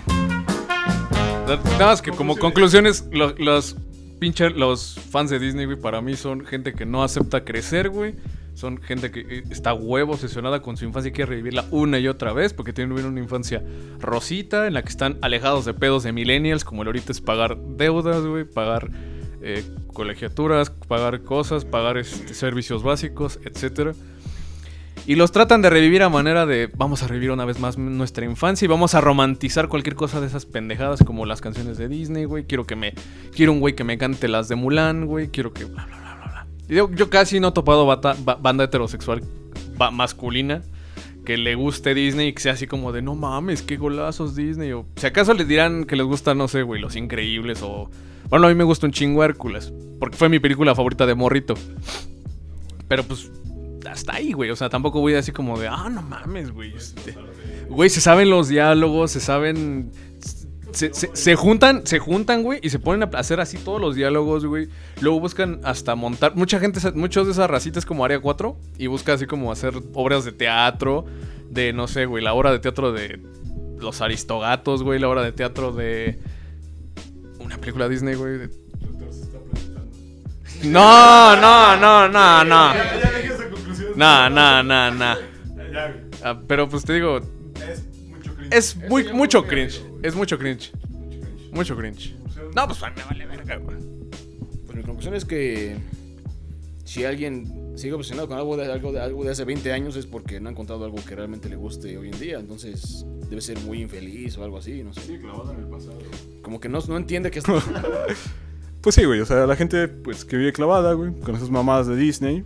nada más que como conclusiones, lo- los pinche, los fans de Disney, güey, para mí son gente que no acepta crecer, güey. Son gente que eh, está huevo obsesionada con su infancia y quiere revivirla una y otra vez porque tienen una infancia rosita en la que están alejados de pedos de millennials, como el ahorita es pagar deudas, güey, pagar eh, colegiaturas, pagar cosas, pagar este, servicios básicos, etcétera. Y los tratan de revivir a manera de vamos a revivir una vez más nuestra infancia y vamos a romantizar cualquier cosa de esas pendejadas como las canciones de Disney, güey. Quiero que me quiero un güey que me cante las de Mulan, güey. Quiero que bla bla Yo, casi no he topado banda heterosexual masculina que le guste Disney y que sea así como de no mames, qué golazos Disney. O si acaso les dirán que les gusta, no sé, güey, Los Increíbles o. Bueno, a mí me gusta un chingo Hércules. Porque fue mi película favorita de morrito. Pero pues. Hasta ahí, güey. O sea, tampoco voy así como de, ah, no mames, güey. este, Güey, se saben los diálogos, se saben. Se, se- se juntan, se juntan, güey, y se ponen a hacer así todos los diálogos, güey. Luego buscan hasta montar. Mucha gente, muchos de esas racitas como Área 4 y busca así como hacer obras de teatro, de no sé, güey, la obra de teatro de los Aristogatos, güey, la obra de teatro de una película Disney, güey. de- No, no, no, no, no. Ya dejé esa conclusión. No, no, no, no. Ah, pero pues te digo, Es mucho cringe. es muy, mucho cringe. Es mucho cringe. Mucho cringe. No, pues me vale verga, güey. Pues mi conclusión es que si alguien sigue obsesionado con algo de, algo, de, algo de hace 20 años es porque no ha encontrado algo que realmente le guste hoy en día. Entonces debe ser muy infeliz o algo así, no sé. Sí, clavado en el pasado. Como que no, no entiende que es... Pues sí, güey. O sea, la gente pues, que vive clavada, güey, con esas mamadas de Disney.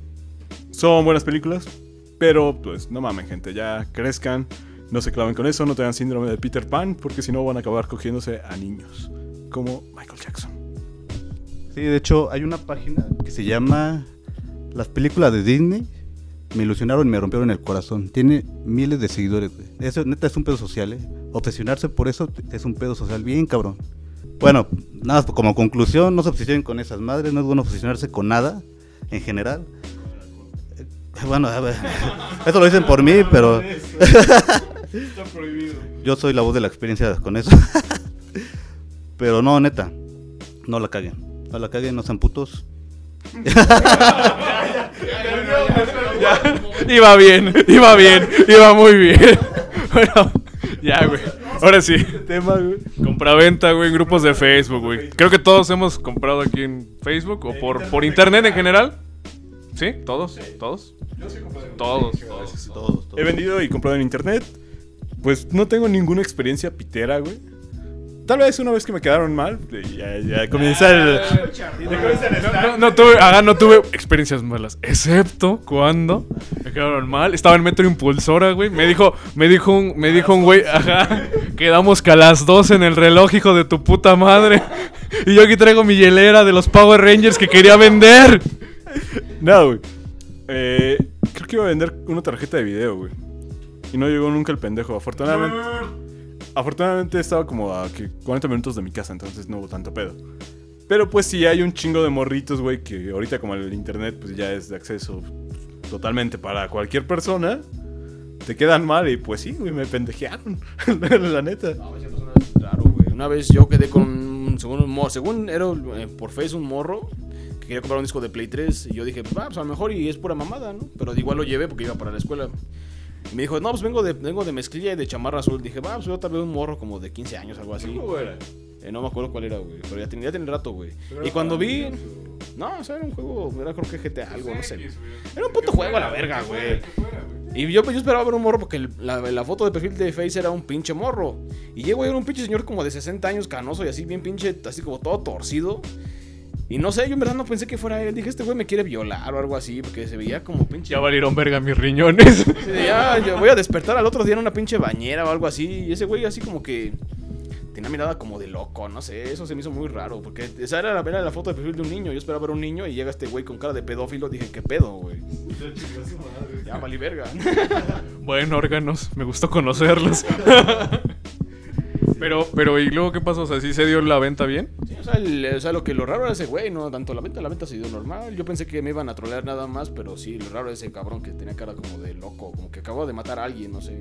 Son buenas películas. Pero, pues, no mamen, gente. Ya crezcan. No se claven con eso. No tengan síndrome de Peter Pan. Porque si no, van a acabar cogiéndose a niños. Como Michael Jackson. Sí, de hecho, hay una página que se llama Las películas de Disney. Me ilusionaron y me rompieron el corazón. Tiene miles de seguidores, güey. Eso neta es un pedo social, ¿eh? Obsesionarse por eso es un pedo social bien cabrón. Bueno, nada, más como conclusión, no se obsesionen con esas madres. No es bueno obsesionarse con nada, en general. Eh, Bueno, a ver, eso lo dicen por mí, pero Está prohibido. yo soy la voz de la experiencia con eso. Pero no, neta, no la caguen. No la caguen, no sean putos. Iba bien, iba bien, iba muy bien. Bueno, ya, güey. Ahora sí. Tema, güey. Compraventa, güey, en grupos de Facebook, güey. Creo que todos hemos comprado aquí en Facebook o por, por internet en general. ¿Sí? ¿Todos? ¿Todos? Todos, todos. Todos, todos. He vendido y comprado en internet. Pues no tengo ninguna experiencia pitera, güey. Tal vez una vez que me quedaron mal, ya, ya comienza el. comienza el No, no, no tuve, ajá, no tuve experiencias malas, excepto cuando me quedaron mal. Estaba en metro impulsora, güey. Me dijo, me dijo un, me dijo un güey, ajá, quedamos que a las 12 en el reloj, hijo de tu puta madre. Y yo aquí traigo mi hielera de los Power Rangers que quería vender. No, güey. Eh, creo que iba a vender una tarjeta de video, güey. Y no llegó nunca el pendejo. Afortunadamente. Afortunadamente estaba como a que 40 minutos de mi casa, entonces no hubo tanto pedo. Pero pues sí hay un chingo de morritos, güey, que ahorita como el internet pues ya es de acceso totalmente para cualquier persona. Te quedan mal y pues sí, güey, me pendejearon. la neta. Claro, güey. Una vez yo quedé con, un- según, un morro, según era eh, por Face un morro que quería comprar un disco de Play 3 y yo dije, ah, pues a lo mejor y es pura mamada, ¿no? Pero igual lo llevé porque iba para la escuela. Y me dijo, no, pues vengo de, vengo de mezclilla y de chamarra azul. Dije, va, pues yo vez un morro como de 15 años, algo así. Eh, no me acuerdo cuál era, güey. Pero ya tenía, ya tenía rato, güey. Y cuando vi. No, o sea, era un juego. Era creo que GTA algo, no sé. Era un puto juego a la verga, güey. Y yo, pues, yo esperaba ver un morro porque la, la foto de perfil de Face era un pinche morro. Y llego y era un pinche señor como de 60 años, canoso y así, bien pinche, así como todo torcido. Y no sé, yo en verdad no pensé que fuera él. Dije, este güey me quiere violar o algo así, porque se veía como pinche. Ya valieron verga mis riñones. Sí, ya, yo voy a despertar al otro día en una pinche bañera o algo así. Y ese güey así como que tenía mirada como de loco, no sé. Eso se me hizo muy raro. Porque esa era la, era la foto de perfil de un niño. Yo esperaba ver un niño y llega este güey con cara de pedófilo. Dije, ¿qué pedo, güey? Ya, valí verga. Bueno, órganos, me gustó conocerlos. pero, pero, ¿y luego qué pasó? O sea, ¿sí se dio la venta bien? Sí, o, sea, el- o sea, lo que lo raro era ese güey, no tanto la venta, la venta se dio normal. Yo pensé que me iban a trolear nada más, pero sí, lo raro era ese cabrón que tenía cara como de loco, como que acababa de matar a alguien, no sé.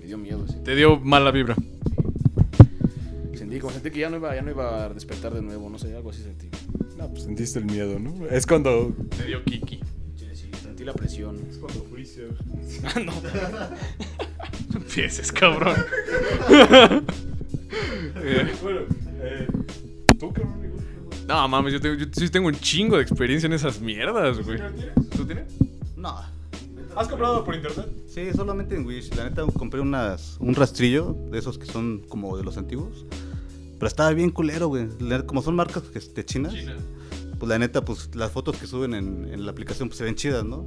Me dio miedo ese. Te dio mala vibra. Sentí, como sentí que ya no iba, ya no iba a despertar de nuevo, no sé, algo así sentí. No, pues sentiste el miedo, ¿no? Es cuando. Te dio Kiki. sentí la presión. Es cuando Freezer. Ah, no. Empieces, cabrón. Eh, Bueno, eh, ¿tú, cabrón? no, mames, yo, tengo, yo sí tengo un chingo de experiencia en esas mierdas, güey. ¿Tú tienes? No. ¿Has comprado por internet? Sí, solamente en Wish. La neta compré unas, un rastrillo de esos que son como de los antiguos. Pero estaba bien culero, güey. Como son marcas de chinas, pues la neta, pues las fotos que suben en, en la aplicación pues se ven chidas, ¿no?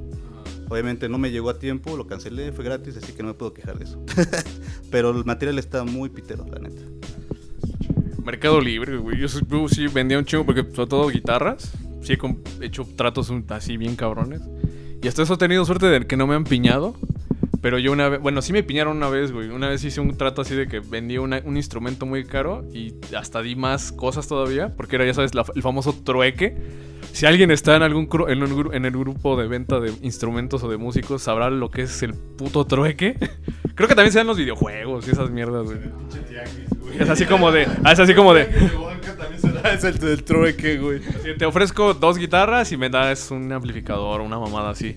Obviamente no me llegó a tiempo, lo cancelé, fue gratis, así que no me puedo quejar de eso. Pero el material está muy pitero, la neta. Mercado Libre, güey. Yo, yo sí vendía un chingo porque, sobre todo, guitarras. Sí he hecho tratos así bien cabrones. Y hasta eso he tenido suerte de que no me han piñado. Pero yo una vez, bueno, sí me piñaron una vez, güey. Una vez hice un trato así de que vendí un instrumento muy caro y hasta di más cosas todavía. Porque era, ya sabes, la- el famoso trueque. Si alguien está en algún en, un gru- en el grupo de venta de instrumentos o de músicos, sabrá lo que es el puto trueque. Creo que también se dan los videojuegos y esas mierdas, güey. Es así como de. Es así como de. Es el del trueque, güey. Te ofrezco dos guitarras y me das un amplificador o una mamada así.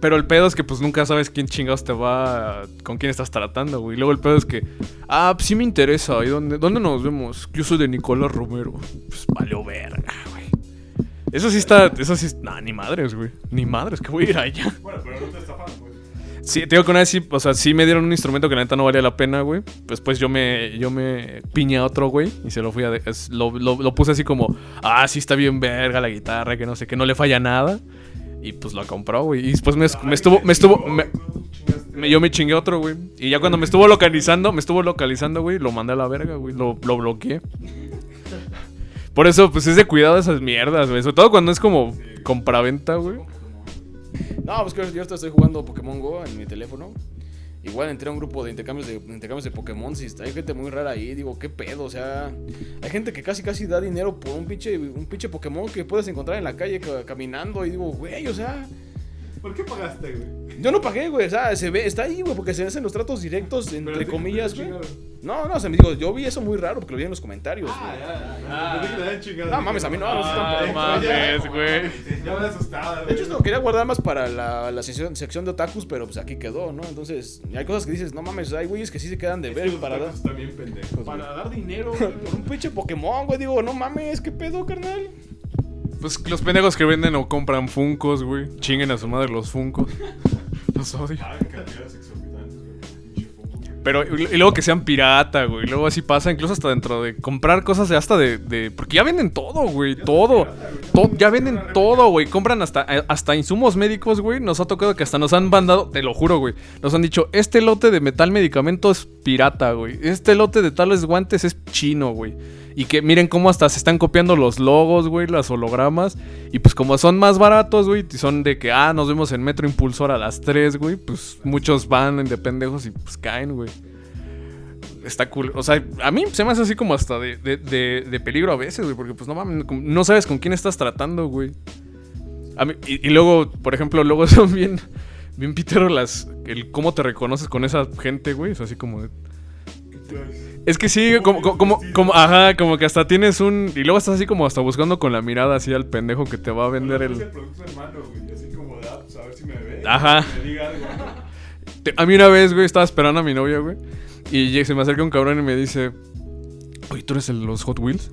Pero el pedo es que pues nunca sabes quién chingados te va, con quién estás tratando, güey. Luego el pedo es que, ah, pues sí me interesa. ¿Y dónde, dónde nos vemos? Yo soy de Nicolás Romero. Pues valió verga, güey. Eso sí está, eso sí, nah, ni madres, güey. Ni madres, que voy a ir allá. Bueno, pero no te estafan, güey. Sí, te digo que una vez sí, o sea, sí me dieron un instrumento que la neta no valía la pena, güey. Después yo me, yo me piñé a otro, güey, y se lo fui a... de- es- lo, lo- lo puse así como, ah, sí está bien verga la guitarra, que no sé, que no le falla nada. Y pues lo compró, güey. Y después me, me estuvo, me estuvo, me- me- yo me chingué otro, güey. Y ya cuando me estuvo localizando, me estuvo localizando, güey, lo mandé a la verga, güey. Lo, lo bloqueé. Por eso, pues es de cuidado esas mierdas, güey. Sobre todo cuando es como compraventa, güey. No, pues que yo estoy jugando Pokémon Go en mi teléfono. Igual entré a un grupo de intercambios de, intercambios de Pokémon. Y hay gente muy rara ahí. Digo, ¿qué pedo? O sea, hay gente que casi casi da dinero por un pinche, un pinche Pokémon que puedes encontrar en la calle ca- caminando. Y digo, güey, o sea, ¿Por qué pagaste, güey? yo no pagué, güey. O sea, se ve, está ahí, güey, porque se hacen los tratos directos, entre comillas, güey. No, no, o sea, me digo, yo vi eso muy raro porque lo vi en los comentarios, Ah, güey. ya, ya. No, mames, a mí no, no, están Ah, pendejos. mames, güey. Ya me asustaba, De hecho, lo quería guardar más para la, la sección, sección de otakus, pero pues aquí quedó, ¿no? Entonces, hay cosas que dices, no mames, hay güeyes que sí se quedan de ver para dar, güey. para dar dinero güey, por un pinche Pokémon, güey. Digo, no mames, ¿qué pedo, carnal? Pues los pendejos que venden o compran funcos, güey. Chinguen a su madre los funcos. Los odio. Pero, y luego que sean pirata, güey. Luego así pasa, incluso hasta dentro de comprar cosas de hasta de. de- porque ya venden todo, güey. Todo. To- ya venden todo, güey. Compran hasta, eh, hasta insumos médicos, güey. Nos ha tocado que hasta nos han mandado, te lo juro, güey. Nos han dicho, este lote de metal medicamento es pirata, güey. Este lote de tales guantes es chino, güey. Y que miren cómo hasta se están copiando los logos, güey, las hologramas. Y pues como son más baratos, güey, y son de que, ah, nos vemos en Metro Impulsor a las 3, güey. Pues muchos van de pendejos y pues caen, güey. Está cool. O sea, a mí se me hace así como hasta de, de- de- de peligro a veces, güey. Porque pues no mames, no sabes con quién estás tratando, güey. A mí- y, y luego, por ejemplo, luego son bien, bien pitero las, el cómo te reconoces con esa gente, güey. Es así como de, es que sí, como, como, como, como- ajá, como que hasta tienes un. Y luego estás así como hasta buscando con la mirada así al pendejo que te va a vender el. el producto hermano, güey. Así como de, ah, pues a ver si me ve. Ajá. Me diga algo, ¿no? Te- A mí una vez, güey, estaba esperando a mi novia, güey. Y se me acerca un cabrón y me dice: Oye, ¿tú eres el de los Hot Wheels?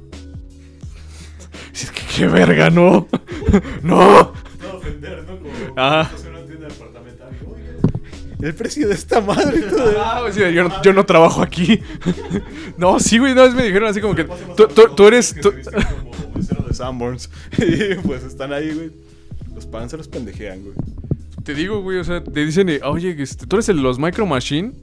Y es que qué verga, no. no. No ofender, ¿no? Como en una tienda departamental. El precio de esta madre, todo. Ah, yo, no- yo no trabajo aquí. no, sí, güey, una vez me dijeron así como que. Tú, tú- tú eres. tú- como de Sanborns. Y pues están ahí, güey. Los pan se los pendejean, güey. Te digo, güey, o sea, te dicen, oye, este, tú eres el de los Micro Machine.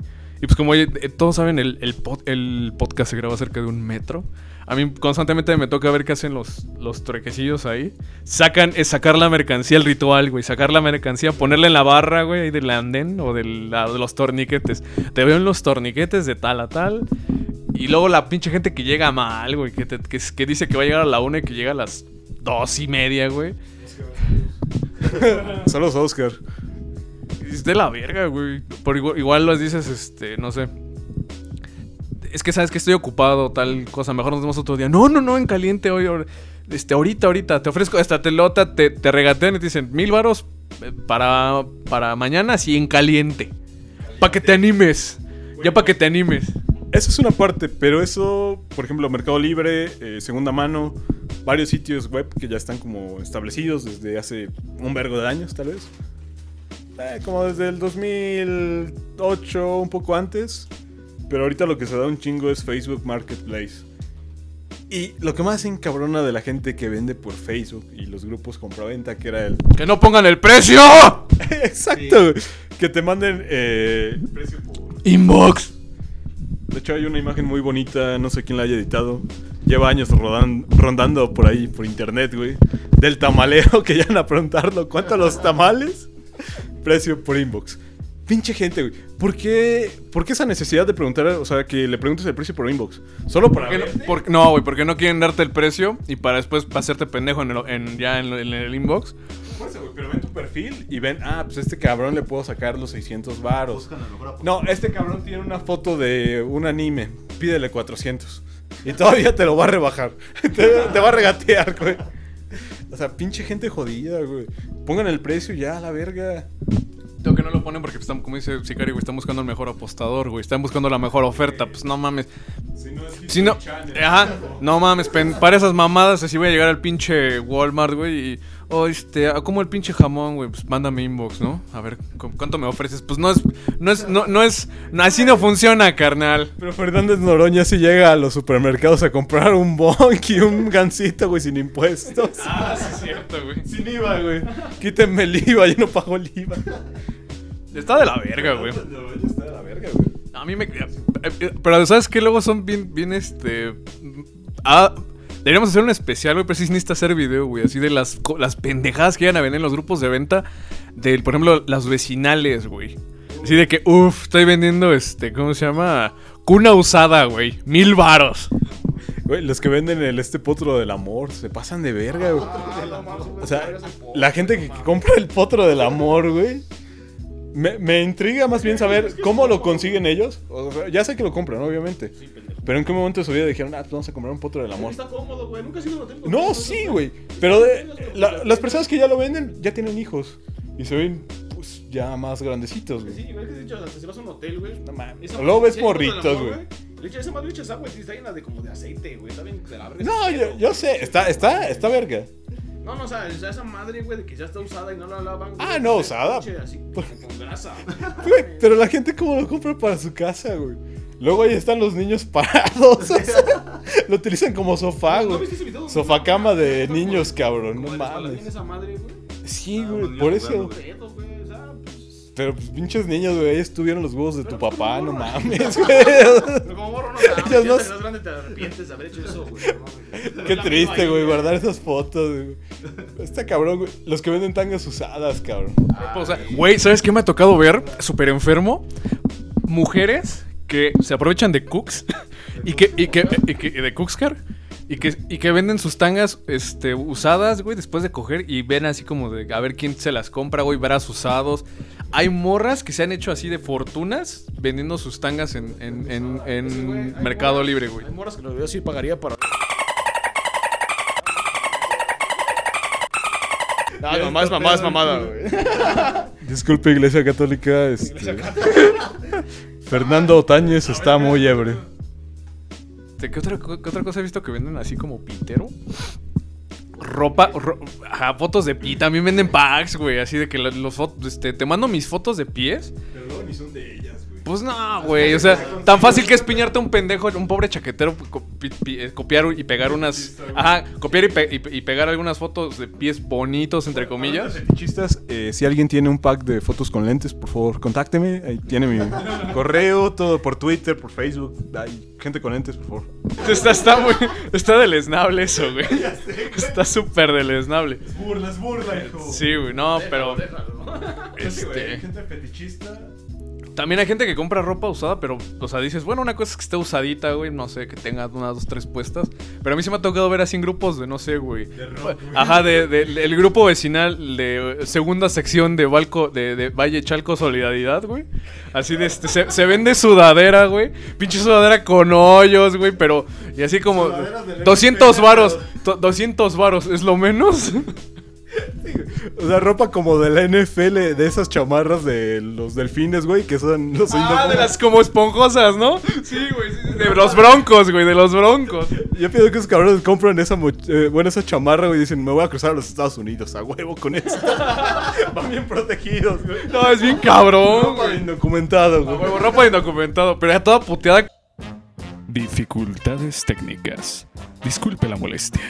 Y pues como eh, todos saben, el, el, pod- el podcast se graba cerca de un metro. A mí constantemente me toca ver qué hacen los, los truequecillos ahí. Sacan, es sacar la mercancía, el ritual, güey. Sacar la mercancía, ponerla en la barra, güey, ahí del andén o del, de los torniquetes. Te veo en los torniquetes de tal a tal. Y luego la pinche gente que llega mal, güey. Que, que dice que va a llegar a la una y que llega a las dos y media, güey. Son los Oscar. Es de la verga, güey. Por igual, igual los dices, este, no sé. Es que sabes que estoy ocupado, tal cosa. Mejor nos vemos otro día. No, no, no, en caliente hoy. Este, ahorita, ahorita. Te ofrezco esta telota, te, te regatean y te dicen mil varos eh, para, para mañana, así en caliente. Para que te animes. Ya para que te animes. Eso es una parte, pero eso, por ejemplo, Mercado Libre, eh, Segunda Mano, varios sitios web que ya están como establecidos desde hace un vergo de años, tal vez. Eh, como desde el 2008, un poco antes. Pero ahorita lo que se da un chingo es Facebook Marketplace. Y lo que más encabrona de la gente que vende por Facebook y los grupos compra-venta, que era el... ¡Que no pongan el precio! Exacto, güey. que te manden eh, precio por... Inbox. De hecho, hay una imagen muy bonita, no sé quién la haya editado. Lleva años rodan- rondando por ahí, por internet, güey. Del tamalero que ya van a preguntarlo. ¿Cuánto los tamales? Precio por inbox. Pinche gente, güey. ¿Por qué, ¿Por qué esa necesidad de preguntar, o sea, que le preguntes el precio por inbox? Solo para ¿Por no, por- no, güey, porque no quieren darte el precio y para después hacerte pendejo en el- en- ya en, en el inbox. Güey, Pero ven tu perfil y ven, ah, pues este cabrón le puedo sacar los 600 varos. No, este cabrón tiene una foto de un anime. Pídele 400. Y todavía te lo va a rebajar. te, te va a regatear, güey. O sea, pinche gente jodida, güey. Pongan el precio ya, a la verga. Tengo que no lo ponen porque están, como dice Sicario, güey, están buscando el mejor apostador, güey. Están buscando la mejor oferta. Pues no mames. Si no es Si no, ajá, no mames, pen- para esas mamadas así voy a llegar al pinche Walmart, güey, y, oh, este, ah, como el pinche jamón, güey, pues mándame inbox, ¿no? A ver, ¿cu- ¿cuánto me ofreces? Pues no es, no es, no, no es, así no funciona, carnal. Pero Fernández Noroña sí llega a los supermercados a comprar un bonk y un gansito, güey, sin impuestos. Ah, sí es cierto, güey. Sin IVA, güey. Quítenme el IVA, yo no pago el IVA. Está de la verga, güey. Está de la verga, güey. A mí me... eh, eh, Pero ¿sabes qué? Luego son bien, bien, este... Ah, deberíamos hacer un especial, güey, pero sí necesita hacer video, güey. Así de las, las pendejadas que iban a vender en los grupos de venta. Del, por ejemplo, las vecinales, güey. Así de que, uff, estoy vendiendo, este, ¿cómo se llama? Cuna usada, güey. Mil varos. Güey, los que venden el este potro del amor se pasan de verga, güey. O sea, la gente que compra el potro del amor, güey. Me, me intriga más bien saber cómo lo consiguen ellos. O sea, ya sé que lo compran, obviamente. Pero en qué momento de su vida dijeron, ah, pues vamos a comprar un potro del amor. Está cómodo, güey. Nunca has ido a un hotel. con No, cosas, sí, güey. Pero de- la- las personas que ya lo venden ya tienen hijos. Y se ven, pues, ya más grandecitos, güey. Sí, güey, que de hecho, hasta si vas a un hotel, güey. No mames. Luego ves morritos, güey. Le echas esa madre, le echas agua está llena de como de aceite, güey. Está bien de la verga. No, yo, yo sé, está, está, está verga. No, no, o sea, esa madre, güey, de que ya está usada y no la lavan. güey, Ah, no, usada. Así, con grasa. Güey, pero la gente cómo lo compra para su casa, güey. Luego ahí están los niños parados. o sea, lo utilizan como sofá, ¿No güey. video? Sofá cama de niños, cabrón. No mames. esa madre, güey. Sí, güey, por eso. Pero pues pinches niños, güey, ahí estuvieron los huevos de tu Pero, papá, no mames, güey. Pero como morro no sabes, Ellos no- ya más grande te arrepientes de haber hecho eso, güey. no mames. Qué triste, güey, ahí, guardar esas fotos, güey. Está cabrón, güey. Los que venden tangas usadas, cabrón. O sea, güey, ¿sabes qué me ha tocado ver? Súper enfermo. Mujeres que se aprovechan de cooks y que, y que, y que- de cookscar y que, y que venden sus tangas este, usadas, güey, después de coger y ven así como de a ver quién se las compra, güey, verás usados. Hay morras que se han hecho así de fortunas vendiendo sus tangas en, en, en- en Sí, güey, hay Mercado morras- Libre, güey. Hay morras que lo yo sí pagaría para. No, mamá es mamá, es mamada, güey. Disculpe, Iglesia Católica. Este... Fernando Otañez está muy ebrio. ¿De ¿Qué otra, qué otra cosa he visto que venden así como pitero? Ropa, ro- ajá, fotos de pie. También venden packs, güey. Así de que lo- los fotos, este, te mando mis fotos de pies. Pero luego ni son de. Pues no, güey. O sea, tan fácil que es piñarte a un pendejo, un pobre chaquetero, pi- eh, copiar y pegar unas. Ajá, copiar y, pe- y pe- y pegar algunas fotos de pies bonitos, entre comillas. Fetichistas, eh, si alguien tiene un pack de fotos con lentes, por favor, contácteme. Ahí tiene mi correo, todo por Twitter, por Facebook. Hay gente con lentes, por favor. Está, está muy. Está deleznable eso, güey. Está súper deleznable. Burla, es burla, hijo. Sí, güey, no, pero. Este... Este. gente fetichista. También hay gente que compra ropa usada, pero, o sea, dices, bueno, una cosa es que esté usadita, güey, no sé, que tenga unas dos, tres puestas. Pero a mí se me ha tocado ver así en grupos de, no sé, güey. Ajá, de, de- del grupo vecinal de eh, segunda sección de Valco, de, de Valle Chalco Solidaridad, güey. Así de, este, se, se vende sudadera, güey. Pinche sudadera con hoyos, güey, pero, y así como Sudaderas del 200 MPC, varos, to- 200 varos, ¿es lo menos? O sea, ropa como de la NFL, de esas chamarras de los delfines, güey, que son los Ah, de las como esponjosas, ¿no? Sí, güey. sí, sí, de los broncos, güey, de los broncos. Yo pienso que esos cabrones compran esa, eh, bueno, esa chamarra, güey, y dicen, me voy a cruzar a los Estados Unidos, a huevo con eso. Van bien protegidos, güey. No, es bien cabrón, Ropa de güey. indocumentado, A güey. huevo, ropa de indocumentado, pero ya toda puteada. Dificultades técnicas. Disculpe la molestia.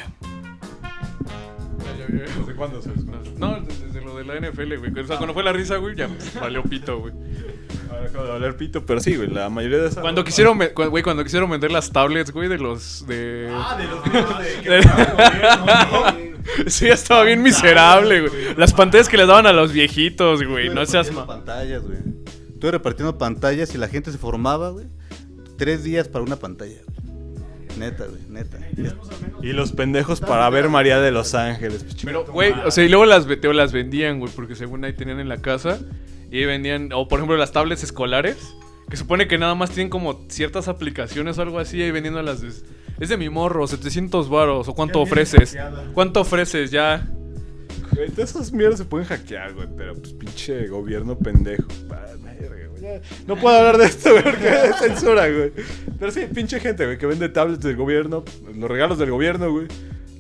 ¿Desde cuándo se No, desde, desde lo de la NFL, güey. O sea, cuando fue la risa, güey, ya valió pito, güey. Ahora acabo de hablar pito, pero sí, güey, la mayoría de esas... Cuando quisieron, cu- güey, cuando quisieron vender las tablets, güey, de los de Ah, de los videos de... que gobierno, Sí, estaba bien miserable, güey. Las pantallas que les daban a los viejitos, güey. No seas Repartiendo ma- pantallas, güey. Estuve repartiendo pantallas y la gente se formaba, güey. Tres días para una pantalla, güey. Neta, güey, neta. Y los pendejos para ver María de los Ángeles. pues, Pero, güey, o sea, y luego las, te- las vendían, güey, porque según ahí tenían en la casa. Y ahí vendían, o por ejemplo, las tablets escolares. Que supone que nada más tienen como ciertas aplicaciones o algo así. Ahí vendiendo las. de- Es de mi morro, 700 varos. ¿O cuánto ofreces? ¿Cuánto ofreces? Ya. Güey, todas esas mierdas se pueden hackear, güey, pero pues pinche gobierno pendejo. Pa- verga, güey, ya. No puedo hablar de esto, güey, porque es censura, güey. Pero sí, pinche gente, güey, que vende tablets del gobierno, los regalos del gobierno, güey.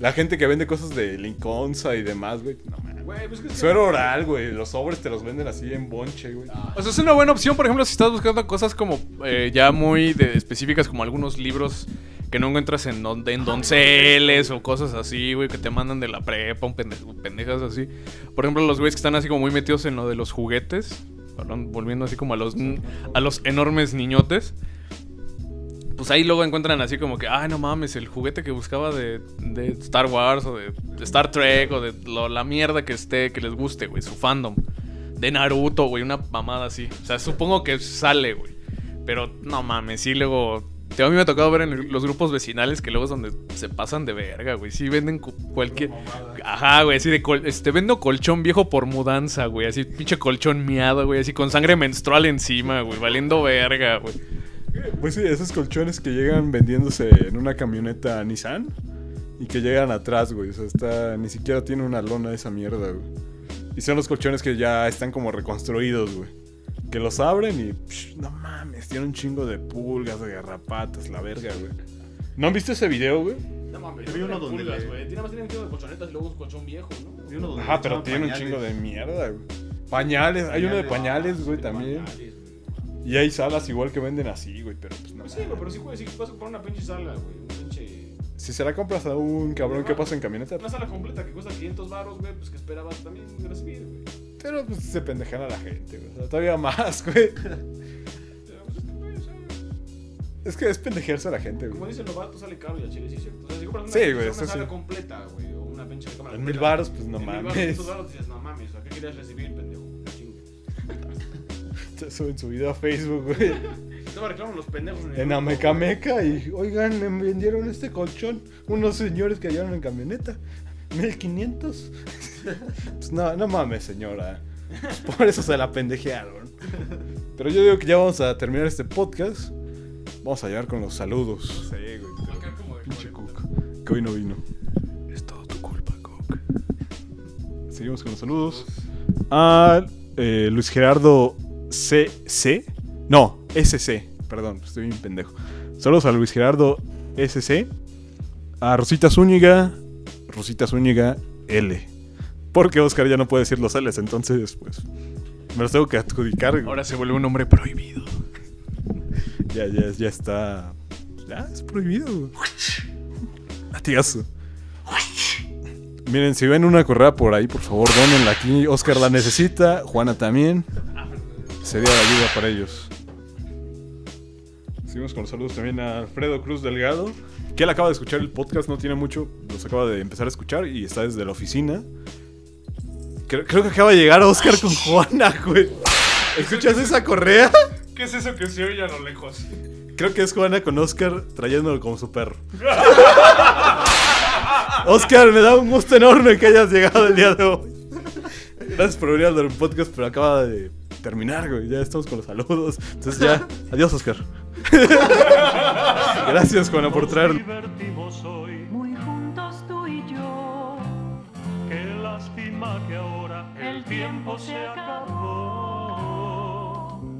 La gente que vende cosas de Lincolnza y demás, güey. No. Güey, pues es que Suero oral, güey. Los sobres te los venden así en bonche, güey. O sea, es una buena opción, por ejemplo, si estás buscando cosas como eh, ya muy de- específicas, como algunos libros que no encuentras en, don- en donceles o cosas así, güey, que te mandan de la prepa, un pende- pendejas así. Por ejemplo, los güeyes que están así como muy metidos en lo de los juguetes, perdón, volviendo así como a los, a los enormes niñotes. Pues ahí luego encuentran así como que, ay, no mames, el juguete que buscaba de, de Star Wars o de, de Star Trek o de lo- la mierda que esté, que les guste, güey, su fandom. De Naruto, güey, una mamada así. O sea, supongo que sale, güey. Pero no mames, sí, luego. A mí me ha tocado ver en los grupos vecinales que luego es donde se pasan de verga, güey. Sí venden cu- cualquier. Ajá, güey, así de. col- Este, vendo colchón viejo por mudanza, güey. Así, pinche colchón miado, güey. Así con sangre menstrual encima, güey. Valiendo verga, güey. Pues sí, esos colchones que llegan vendiéndose en una camioneta Nissan y que llegan atrás, güey. O sea, está, ni siquiera tiene una lona esa mierda, güey. Y son los colchones que ya están como reconstruidos, güey. Que los abren y, psh, no mames, tiene un chingo de pulgas, de garrapatas, la verga, güey. ¿No han visto ese video, güey? No mames, Yo vi uno donde pulgas, güey. Tiene más tiene un chingo de colchonetas y luego un colchón viejo, ¿no? Ajá, pero tiene un chingo de mierda, güey. Pañales, hay uno de pañales, güey, también. Pañales, güey. Y hay salas igual que venden así, güey, pero pues no. Pues sí, güey, pero sí, güey, si vas a comprar una pinche sala, güey. Un pinche. Si se la compras a un cabrón que pasa en camioneta, Una sala completa que cuesta 500 baros, güey, pues que esperabas también recibir, güey. Pero pues se pendejan a la gente, güey. O sea, todavía más, güey. Es que, Es pendejearse a la gente, como güey. dicen, lo barato sale caro y a Chile, sí, cierto. O sea, si compras una, Sí, güey, una sala sí. completa, güey, o una pinche cámara En mil varos, pues, no en mil mames. 500 varos, dices, no mames, o sea, ¿qué querías recibir, pendejo? Se suben su video a Facebook, güey. Estaba reclamando los pendejos en En Amecameca y, oigan, me vendieron este colchón unos señores que hallaron en camioneta. 1500. Pues no, no mames, señora. Pues por eso se la pendejearon. Pero yo digo que ya vamos a terminar este podcast. Vamos a llegar con los saludos. Sí, güey. Pinche Cook. Que hoy no vino. Es todo tu culpa, Cook. Seguimos con los saludos. A eh, Luis Gerardo CC. No, SC. Perdón, estoy bien pendejo. Saludos a Luis Gerardo SC. A Rosita Zúñiga. Rosita Zúñiga L. Porque Oscar ya no puede decir los L's, entonces, pues. Me los tengo que adjudicar. Ahora se vuelve un hombre prohibido. Ya, ya, ya está. Ya, es prohibido. Latigazo. Miren, si ven una correa por ahí, por favor, donenla aquí. Oscar la necesita, Juana también. Sería la ayuda para ellos. Seguimos con los saludos también a Alfredo Cruz Delgado, que él acaba de escuchar el podcast, no tiene mucho, los acaba de empezar a escuchar y está desde la oficina. Creo, creo que acaba de llegar Oscar con Juana, güey. ¿Escuchas esa correa? ¿Qué es eso que se oye a lo lejos? Creo que es Juana con Oscar trayéndolo como su perro. Oscar, me da un gusto enorme que hayas llegado el día de hoy. Gracias por venir al podcast, pero acaba de terminar, güey. Ya estamos con los saludos. Entonces ya, adiós, Oscar. Gracias, Juana, por traer. divertimos hoy, Muy juntos tú y yo. la lástima que ahora el tiempo se acabó.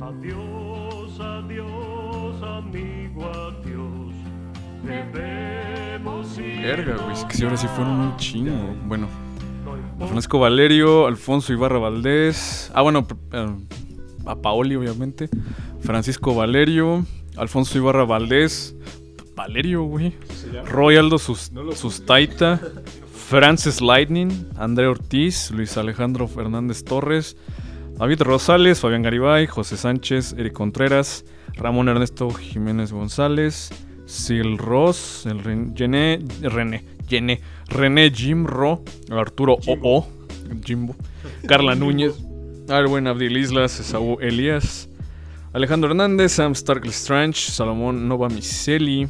Adiós, adiós, amigo, adiós. Debemos ir. Verga, güey, es que sí, ahora sí fueron un chingo. Bueno, Francisco Valerio, Alfonso Ibarra Valdés. Ah, bueno, eh, a Paoli, obviamente. Francisco Valerio, Alfonso Ibarra Valdés. Valerio, güey. Roy Aldo Sus- Sustaita. Francis Lightning. André Ortiz. Luis Alejandro Fernández Torres. David Rosales, Fabián Garibay, José Sánchez, Eric Contreras, Ramón Ernesto Jiménez González, Sil Ross, el Ren- René, René, René, René Jim Ro, Arturo OO, Jimbo, Carla Núñez, Arwen Abdil Islas, Esaú Elías, Alejandro Hernández, Sam Stark Strange, Salomón Nova Miseli,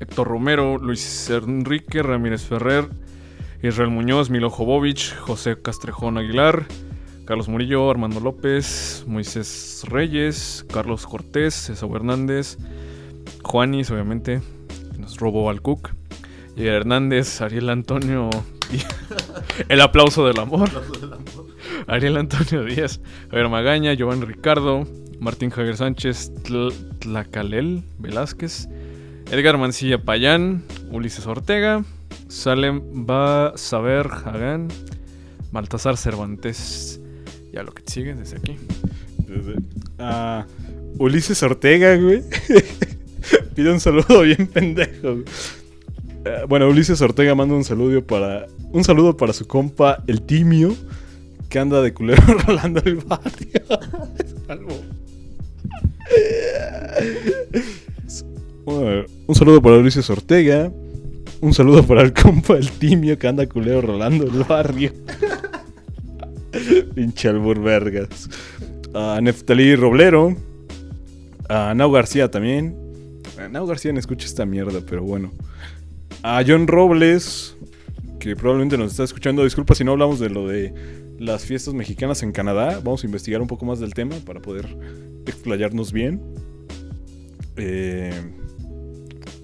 Héctor Romero, Luis Enrique Ramírez Ferrer, Israel Muñoz, Milo Jovovich, José Castrejón Aguilar, Carlos Murillo, Armando López, Moisés Reyes, Carlos Cortés, Esaú Hernández, Juanis, obviamente, que nos robó al Cook, y Hernández, Ariel Antonio, el aplauso del amor, Ariel Antonio Díaz, Javier Magaña, Giovanni Ricardo, Martín Javier Sánchez, Tl- Tlacalel Velázquez, Edgar Mancilla Payán, Ulises Ortega, Salem Va Saber Hagan, Baltasar Cervantes. Ya lo que sigue desde aquí. Ah, Ulises Ortega, güey. Pide un saludo bien pendejo. Eh, bueno, Ulises Ortega manda un saludo para. Un saludo para su compa, el Timio, que anda de culero rolando el barrio. Salvo. Un saludo para Ulises Ortega. Un saludo para el compa, el Timio, que anda culero rolando el barrio. Pinche albur vergas. A Neftalí Roblero. A Nau García también. A Nau García no escucha esta mierda, pero bueno. A John Robles, que probablemente nos está escuchando. Disculpa si no hablamos de lo de las fiestas mexicanas en Canadá. Vamos a investigar un poco más del tema para poder explayarnos bien. Eh,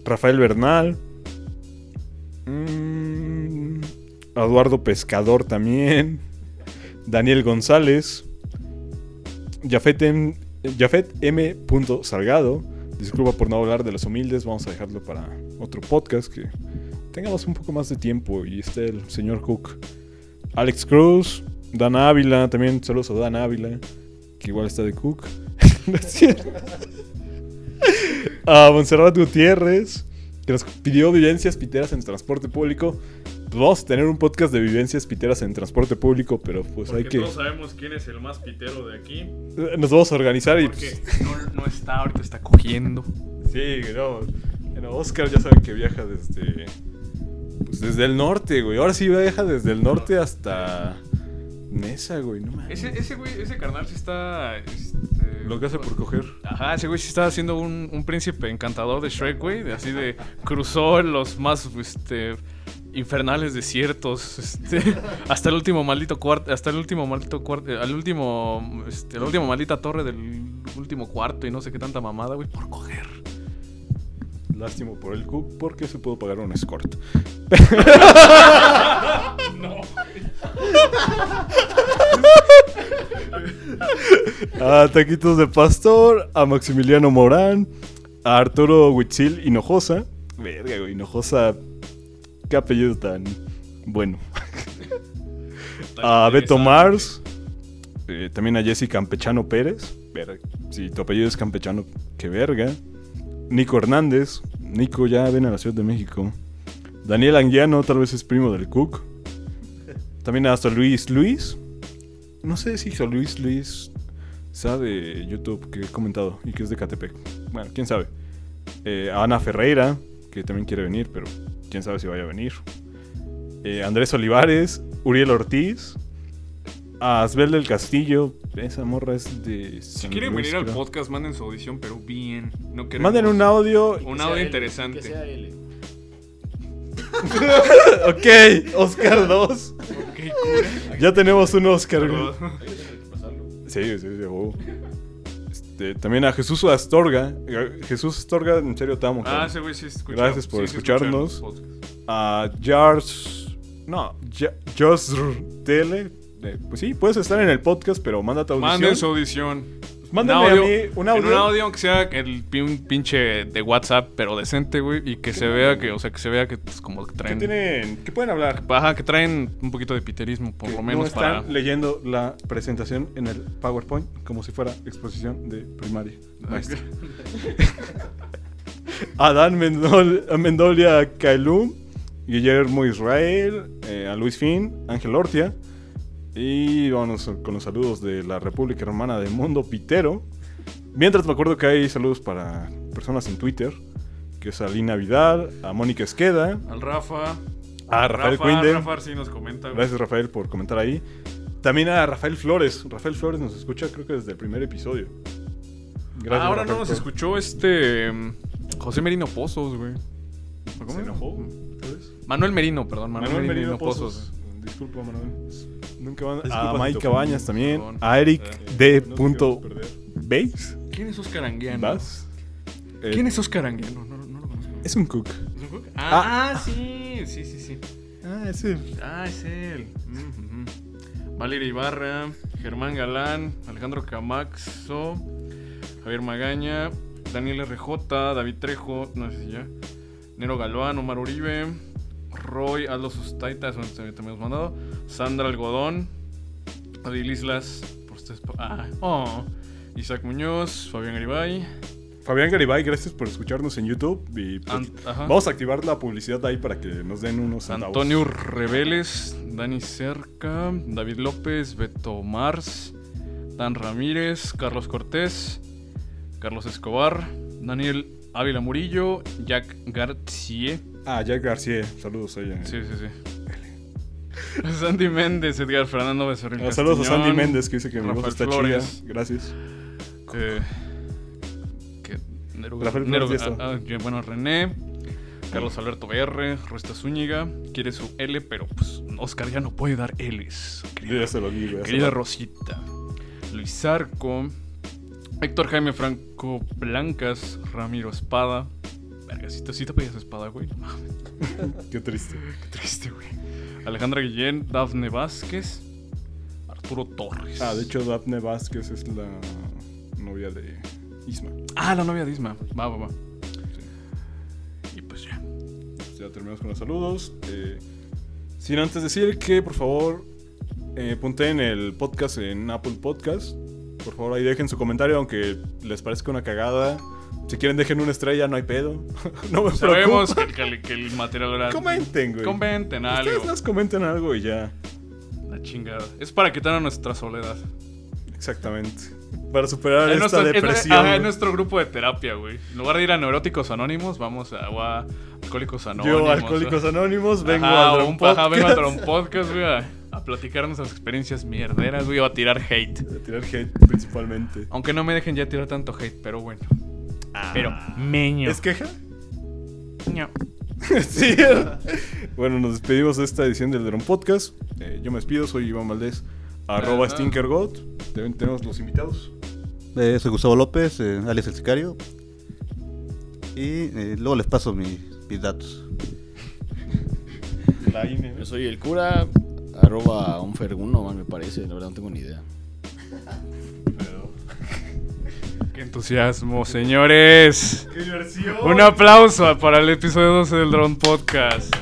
Rafael Bernal. Mm, Eduardo Pescador también. Daniel González. Jafet M. Salgado. Disculpa por no hablar de los humildes. Vamos a dejarlo para otro podcast que tengamos un poco más de tiempo. Y esté el señor Cook. Alex Cruz. Dan Ávila. También saludos a Dan Ávila. Que igual está de Cook. A Monserrat Gutiérrez. Que nos pidió vivencias piteras en transporte público. Pues vamos a tener un podcast de vivencias piteras en transporte público. Pero pues hay que. sabemos quién es el más pitero de aquí. Nos vamos a organizar y. Pues, no, no está, ahorita está cogiendo. Sí, no. Bueno, Oscar ya saben que viaja desde. Pues desde el norte, güey. Ahora sí viaja desde el norte hasta. Nesa, güey. No mames. Ese, ese güey, ese carnal sí está. este, Lo que hace por coger. Ajá, ese güey sí está haciendo un, un príncipe encantador de Shrek, güey. de Así de. Cruzó los más este, infernales desiertos. Este, hasta el último maldito cuarto. Hasta el último maldito cuarto. Al último. Este, la última maldita torre del último cuarto y no sé qué tanta mamada, güey. Por coger. Lástima por el Cook porque se pudo pagar un escort. A Taquitos de Pastor, a Maximiliano Morán, a Arturo Huitzil Hinojosa. Verga, güey, Hinojosa. Qué apellido tan bueno. a Beto Mars. eh, también a Jesse Campechano Pérez. Verga, si tu apellido es Campechano, qué verga. Nico Hernández. Nico ya ven a la Ciudad de México. Daniel Anguiano, tal vez es primo del Cook. También hasta Luis Luis. No sé si hizo Luis Luis sabe YouTube que he comentado y que es de Catepec. Bueno, quién sabe. Eh, Ana Ferreira, que también quiere venir, pero quién sabe si vaya a venir. Eh, Andrés Olivares, Uriel Ortiz, a Asbel del Castillo. Esa morra es de. Si San quieren Luis, venir al podcast, manden su audición, pero bien. No queremos- Manden un audio. Un audio interesante. Que sea ok, Oscar 2. Ok, cura. Ya tenemos un Oscar. Sí, sí, sí, huevo. Este, también a Jesús Astorga. Jesús Astorga, en serio te amo. Ah, ese güey sí escucha. Gracias por sí, escucharnos. A Jars No, Ja- Just Tele. Eh, pues sí, puedes estar en el podcast, pero manda tu audición. Manden su audición. Mándame Un a mí un audio. En un audio, aunque sea el pin- pinche de WhatsApp, pero decente, güey. Y que se vea que, o sea, que se vea que pues, como que ¿Qué, traen. tienen, ¿Qué pueden hablar? Ajá, que traen un poquito de piterismo, por Que lo no menos están para. leyendo la presentación en el PowerPoint como si fuera exposición de primaria. Maestro. Adán Mendol, Mendolia Kailum, Guillermo Israel, eh, a Luis Fin, Ángel Ortia. Y vamos con los saludos de la República Hermana del Mundo Pitero. Mientras me acuerdo que hay saludos para personas en Twitter, que es a Lina Vidal, a Mónica Esqueda, Al Rafa. a Rafael Rafa, Cuinde. Rafa sí nos comenta, güey. Gracias Rafael por comentar ahí. También a Rafael Flores. Rafael Flores nos escucha creo que desde el primer episodio. Gracias, Ah, ahora Rafael, no nos escuchó este. mm, José Merino Pozos, güey. ¿Cómo ¿Se. Manuel Merino, perdón. Manuel, Manuel Merino, Merino Pozos. Pozos. Disculpa, Manuel. Nunca van... A Mike Cabañas también. A Eric Eh, D. Base. ¿Quién es Oscar Anguiano? ¿Vas? Eh, ¿Quién es Oscar Anguiano? No, no lo conozco. Es un cook. ¿Es un cook? Ah, ah, sí, sí, sí, sí. Ah, es él. Ah, es él. Mm. Valeria Ibarra, Germán Galán, Alejandro Camaxo, Javier Magaña, Daniel RJ, David Trejo, no sé si ya, Nero Galván, Omar Uribe, Roy, Aldo Sustaita, eso también hemos mandado, Sandra Algodón, Adil Islas, ah, oh, Isaac Muñoz, Fabián Garibay, Fabián Garibay, gracias por escucharnos en YouTube. Y pues, Ant- vamos a activar la publicidad ahí para que nos den unos centavos. Antonio Reveles, Dani Cerca, David López, Beto Mars, Dan Ramírez, Carlos Cortés, Carlos Escobar, Daniel Ávila Murillo, Jack García. Ah, Jack García. Saludos a ella. Sí, sí, sí. Sandy Méndez, Edgar Fernando Becerril Ah, saludos a Sandy Méndez que dice que mi voz está chida. Gracias. eh, que Nero, Rafael Nero- ah, ah, bueno, René, Carlos Alberto BR, Ruesta Zúñiga, quiere su L, pero pues Oscar ya no puede dar L's. Yo ya se lo digo. ya se Querida lo- Rosita, Luis Zarco, Héctor Jaime Franco Blancas, Ramiro Espada. Verga, si te, si te pedías espada, güey. Qué triste. qué triste, güey. Alejandra Guillén, Dafne Vázquez, Arturo Torres. Ah, de hecho, Daphne Vázquez es la novia de Isma. Ah, la novia de Isma. Va, va, va. Y pues ya. Pues ya terminamos con los saludos. Eh, sin antes decir que, por favor, eh, punten el podcast en Apple Podcast. Por favor, ahí dejen su comentario, aunque les parezca una cagada. Si quieren, dejen una estrella, no hay pedo. no me Sabemos preocupa. que, el- que el material era. Comenten, güey. Comenten algo. Ustedes nos comenten algo y ya. La chingada. Es para quitar a nuestra soledad. Exactamente. Para superar Es esta nuestro, es- depresión. ajá, es güey. nuestro grupo de terapia, güey. En lugar de ir a Neuróticos Anónimos, vamos a, a Alcohólicos Anónimos. Yo, Alcohólicos Anónimos, vengo Ajá, Drum un- vengo Podcast. Drum Podcast, güey, a, a platicar nuestras experiencias mierderas, güey, o a tirar hate. A tirar hate principalmente. Aunque no me dejen ya tirar tanto hate, pero bueno. Ah. Pero, meño. ¿Es queja? Ño. sí. bueno, nos despedimos de esta edición del Drum Podcast. Eh, yo me despido, soy Iván Valdés, arroba Ajá. StinkerGod. También tenemos los invitados. Eh, soy Gustavo López, eh, alias El Sicario. Y eh, luego les paso mi- mis datos. La INE. Yo soy el cura, arroba un ferguno, me parece. La verdad no tengo ni idea. Qué entusiasmo, señores. ¡Qué diversión! Un aplauso para el episodio 12 del Drone Podcast.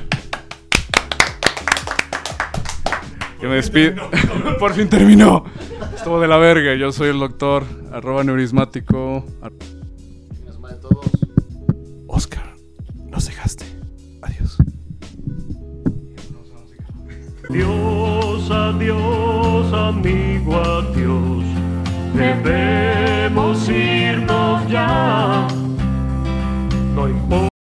Que me despido. Por fin terminó. Estuvo de la verga. Yo soy el doctor, arroba neurismático. Oscar, nos dejaste. Adiós. Dios, adiós, amigo, adiós debemos irnos ya. No importa.